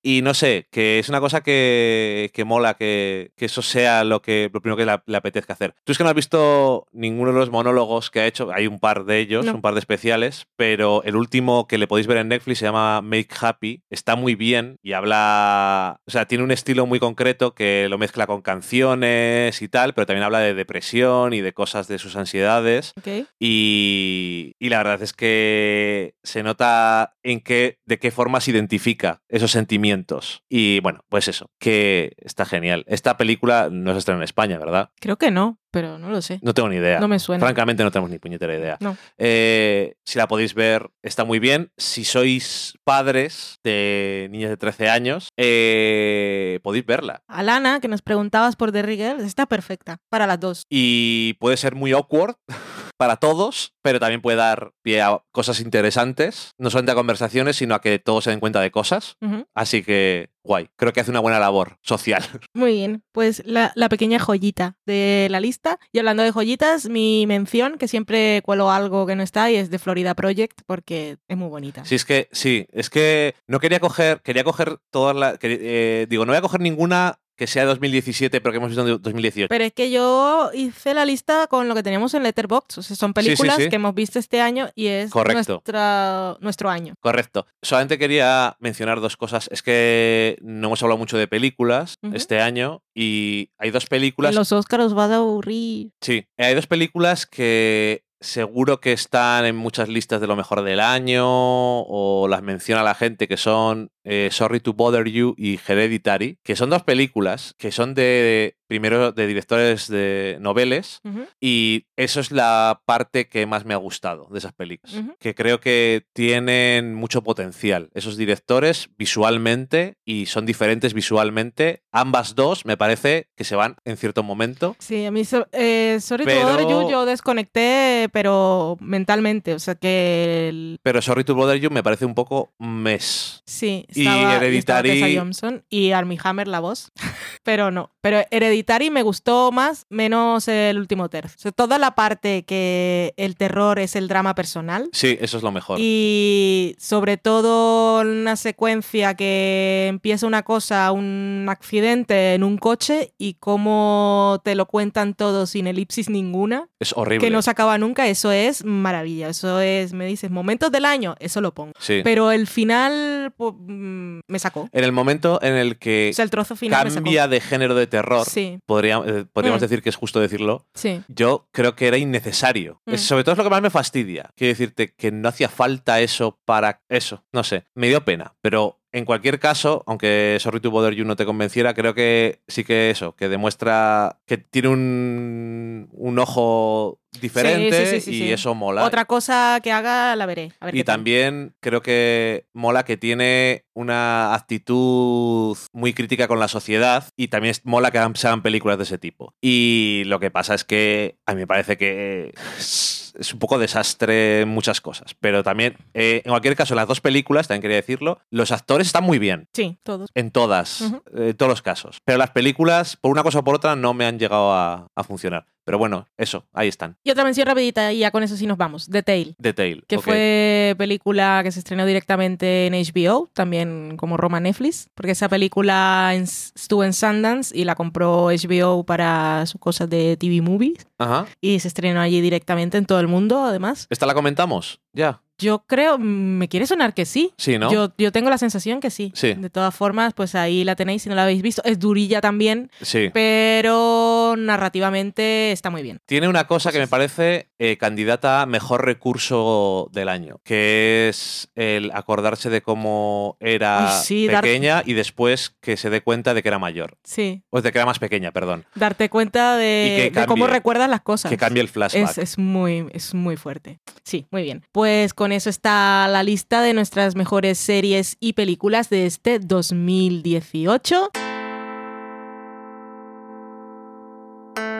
Y no sé, que es una cosa que, que mola, que, que eso sea lo que lo primero que la- le apetezca hacer. Tú es que no has visto ninguno de los monólogos que ha hecho, hay un par de ellos, No. un par de especiales, pero el último que que le podéis ver en Netflix, se llama Make Happy. Está muy bien y habla. O sea, tiene un estilo muy concreto que lo mezcla con canciones y tal, pero también habla de depresión y de cosas de sus ansiedades. Y, y la verdad es que se nota en qué, de qué forma se identifica esos sentimientos. Y bueno, pues eso, que está genial. Esta película no se estrena en España, ¿verdad? Creo que no, pero no lo sé. No tengo ni idea. No me suena. Francamente no tenemos ni puñetera idea. No. Eh, si la podéis ver, está muy bien. Si sois padres de niños de 13 años, eh, podéis verla. Alana, que nos preguntabas por The Rigger, está perfecta para las dos. Y puede ser muy awkward para todos, pero también puede dar pie a cosas interesantes, no solamente a conversaciones, sino a que todos se den cuenta de cosas. Así que, guay, creo que hace una buena labor social. *laughs* Muy bien, pues la, la pequeña joyita de la lista. Y hablando de joyitas, mi mención, que siempre cuelo algo que no está, y es de Florida Project, porque es muy bonita. Sí, es que, sí, es que no quería coger, quería coger todas las, eh, digo, no voy a coger ninguna que sea de 2017, pero que hemos visto en 2018. Pero es que yo hice la lista con lo que teníamos en Letterboxd. O sea, son Sí, sí, películas sí. que hemos visto este año y es Correcto. nuestra, nuestro año. Correcto. Solamente quería mencionar dos cosas. Es que no hemos hablado mucho de películas este año y hay dos En películas. los Oscars os va a aburrir. Sí, hay dos películas que seguro que están en muchas listas de lo mejor del año o las menciona la gente que son eh, Sorry to Bother You y Hereditary, que son dos películas que son de primero de directores de noveles y eso es la parte que más me ha gustado de esas películas. Que creo que tienen mucho potencial. Esos directores visualmente y son diferentes visualmente. Ambas dos me parece que se van en cierto momento. Sí, a mí, so- eh, sorry to bother you, yo desconecté, pero mentalmente. O sea que el- Pero Sorry to Bother You me parece un poco mes. sí, Y estaba Hereditary- Tessa y Armie Hammer la voz, *laughs* pero no. Pero Hereditary me gustó más, menos el último tercio. O sea, toda la parte que el terror es el drama personal. Sí, eso es lo mejor. Y sobre todo una secuencia que empieza una cosa, un accidente en un coche y cómo te lo cuentan todo sin elipsis ninguna, es horrible. que no se acaba nunca, eso es maravilla. Eso es, me dices, momentos del año, eso lo pongo. Sí. Pero el final mm, me sacó. En el momento en el que O sea, el trozo final cambia de género de terror, Sí, podría- eh, podríamos Mm. decir que es justo decirlo, sí. yo creo que era innecesario. Mm. Es- sobre todo es lo que más me fastidia. Quiero decirte que no hacía falta eso para eso. No sé, me dio pena. Pero en cualquier caso, aunque Sorry to Bother You no te convenciera, creo que sí que eso, que demuestra que tiene un, un ojo diferente sí, sí, sí, y eso mola. Otra cosa que haga la veré. A ver Y tal. también creo que mola que tiene una actitud muy crítica con la sociedad y también mola que hagan- se hagan películas de ese tipo. Y lo que pasa es que a mí me parece que es, un poco desastre en muchas cosas. Pero también, eh, en cualquier caso, en las dos películas, también quería decirlo, los actores están muy bien. Sí, todos. En todas, Ujú. eh, en todos los casos. Pero las películas, por una cosa o por otra, no me han llegado a, a funcionar. Pero bueno, eso, ahí están. Y otra mención rapidita y ya con eso sí nos vamos. The Tale. Detail. que fue película que se estrenó directamente en HBO, también como Roma Netflix, porque esa película en- estuvo en Sundance y la compró HBO para sus cosas de TV Movies Ajá. y se estrenó allí directamente en todo el mundo, además. ¿Esta la comentamos? Ya. Yo creo, me quiere sonar que sí. Sí, ¿no? Yo, yo tengo la sensación que sí. Sí. De todas formas, pues ahí la tenéis si no la habéis visto. Es durilla también, Sí. pero narrativamente está muy bien. Tiene una cosa que me parece eh, candidata a mejor recurso del año, que es el acordarse de cómo era Ay, sí, dar- pequeña y después que se dé cuenta de que era mayor. Sí, O de que era más pequeña, perdón. darte cuenta de, cómo recuerdas las cosas. Que cambie el flashback. Es, es muy, es muy fuerte. Sí, muy bien. Pues con eso está la lista de nuestras mejores series y películas de este 2018.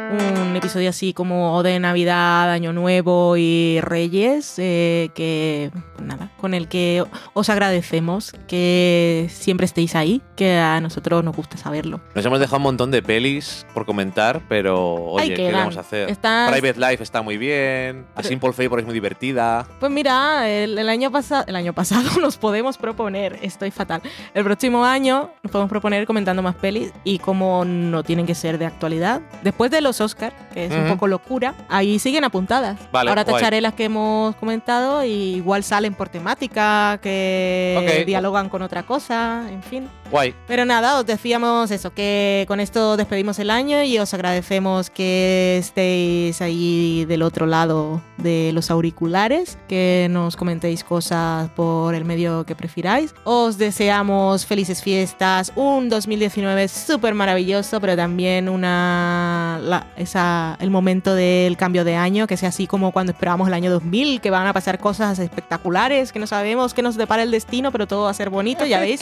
Un episodio así como de Navidad, Año Nuevo y Reyes, eh, que pues nada, con el que os agradecemos que siempre estéis ahí, que a nosotros nos gusta saberlo. Nos hemos dejado un montón de pelis por comentar, pero oye, ¿qué vamos a hacer? Estás- Private Life está muy bien. A Simple Favor es muy divertida. Pues mira, el, el año pasado, el año pasado *laughs* nos podemos proponer, estoy fatal. El próximo año nos podemos proponer comentando más pelis y como no tienen que ser de actualidad. Después de los los Oscar, que es un poco locura, ahí siguen apuntadas. Vale, Ahora guay. tacharé las que hemos comentado y igual salen por temática, que Ok. dialogan con otra cosa, en fin. Guay. Pero nada, os decíamos eso, que con esto despedimos el año y os agradecemos que estéis ahí del otro lado de los auriculares, que nos comentéis cosas por el medio que prefiráis. Os deseamos felices fiestas, un 2019 súper maravilloso, pero también una la- esa, el momento del cambio de año, que sea así como cuando esperábamos el año 2000, que van a pasar cosas espectaculares, que no sabemos qué nos depara el destino, pero todo va a ser bonito, ya veis.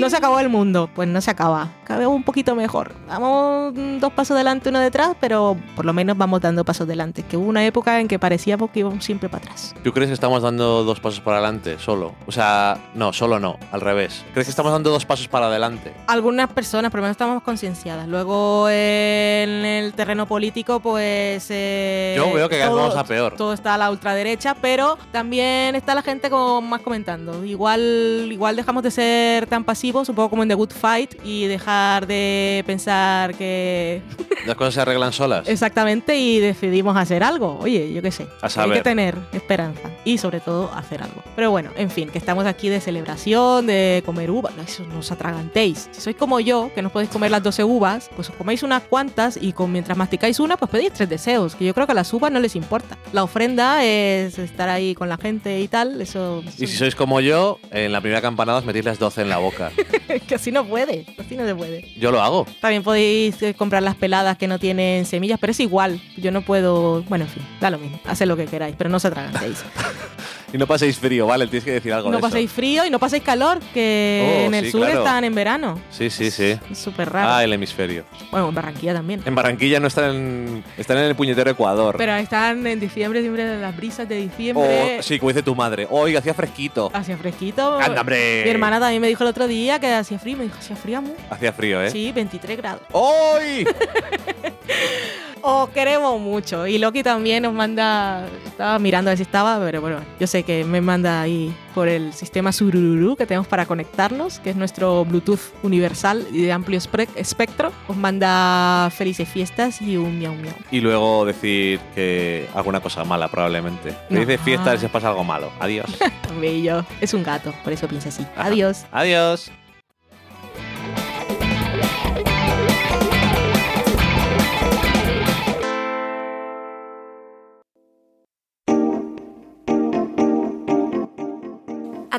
No se acabó el mundo, pues no se acaba. Acabó un poquito mejor. Vamos mm, dos pasos adelante, uno detrás, pero por lo menos vamos dando pasos adelante. Que hubo una época en que parecíamos que íbamos siempre para atrás. ¿Tú crees que estamos dando dos pasos para adelante solo? O sea, no, solo no, al revés. ¿Crees que estamos dando dos pasos para adelante? Algunas personas, por lo menos estamos concienciadas. Luego en el terreno político, pues. eh, Yo veo que cada vez todo- vamos a peor. Todo está a la ultraderecha, pero también está la gente con más comentando. Igual, igual dejamos de ser tan pasivos, un poco como en The Good Fight, y dejar de pensar que *laughs* Las cosas se arreglan solas. Exactamente, y decidimos hacer algo. Oye, yo qué sé. A Hay saber. que tener esperanza y sobre todo hacer algo. Pero bueno, en fin, que estamos aquí de celebración, de comer uvas. No, eso no os atragantéis. Si sois como yo, que no podéis comer las 12 uvas, pues os coméis unas cuantas y con, mientras masticáis una, pues pedís tres deseos. Que yo creo que a las uvas no les importa. La ofrenda es estar ahí con la gente y tal. Eso. Y si sois como yo, en la primera campanada os metís las 12 en la boca. *laughs* *laughs* que así no puede. Así no se puede. Yo lo hago. También podéis eh, comprar las peladas que no tienen semillas, pero es igual. Yo no puedo. Bueno, en fin, da lo mismo. Haced lo que queráis, pero no os atragantéis. *laughs* Y no paséis frío, ¿vale? Tienes que decir algo no de eso. paséis frío y no paséis calor, que Oh, en el sí, sur claro. están en verano. Sí, sí, sí. Súper raro. Ah, el hemisferio. Bueno, en Barranquilla también. En Barranquilla no están en, están en el puñetero Ecuador. Pero están en diciembre, siempre las brisas de diciembre. O, sí, como dice tu madre. Oiga, hacía fresquito. Hacía fresquito. ¡Anda, hombre! Mi hermana también me dijo el otro día que hacía frío. Me dijo, hacía frío, amor. Hacía frío, ¿eh? Sí, 23 grados. ¡Hoy! *laughs* Os queremos mucho. Y Loki también nos manda. Estaba mirando a ver si estaba, pero bueno, yo sé que me manda ahí por el sistema Surururu que tenemos para conectarnos, que es nuestro Bluetooth universal y de amplio espectro. Os manda felices fiestas y un miau miau. y luego decir que alguna cosa mala, probablemente. Me No. dice fiesta y se pasa algo malo. Adiós. *laughs* Bello. Es un gato, por eso piensa así. Ajá. *laughs* Adiós. Adiós.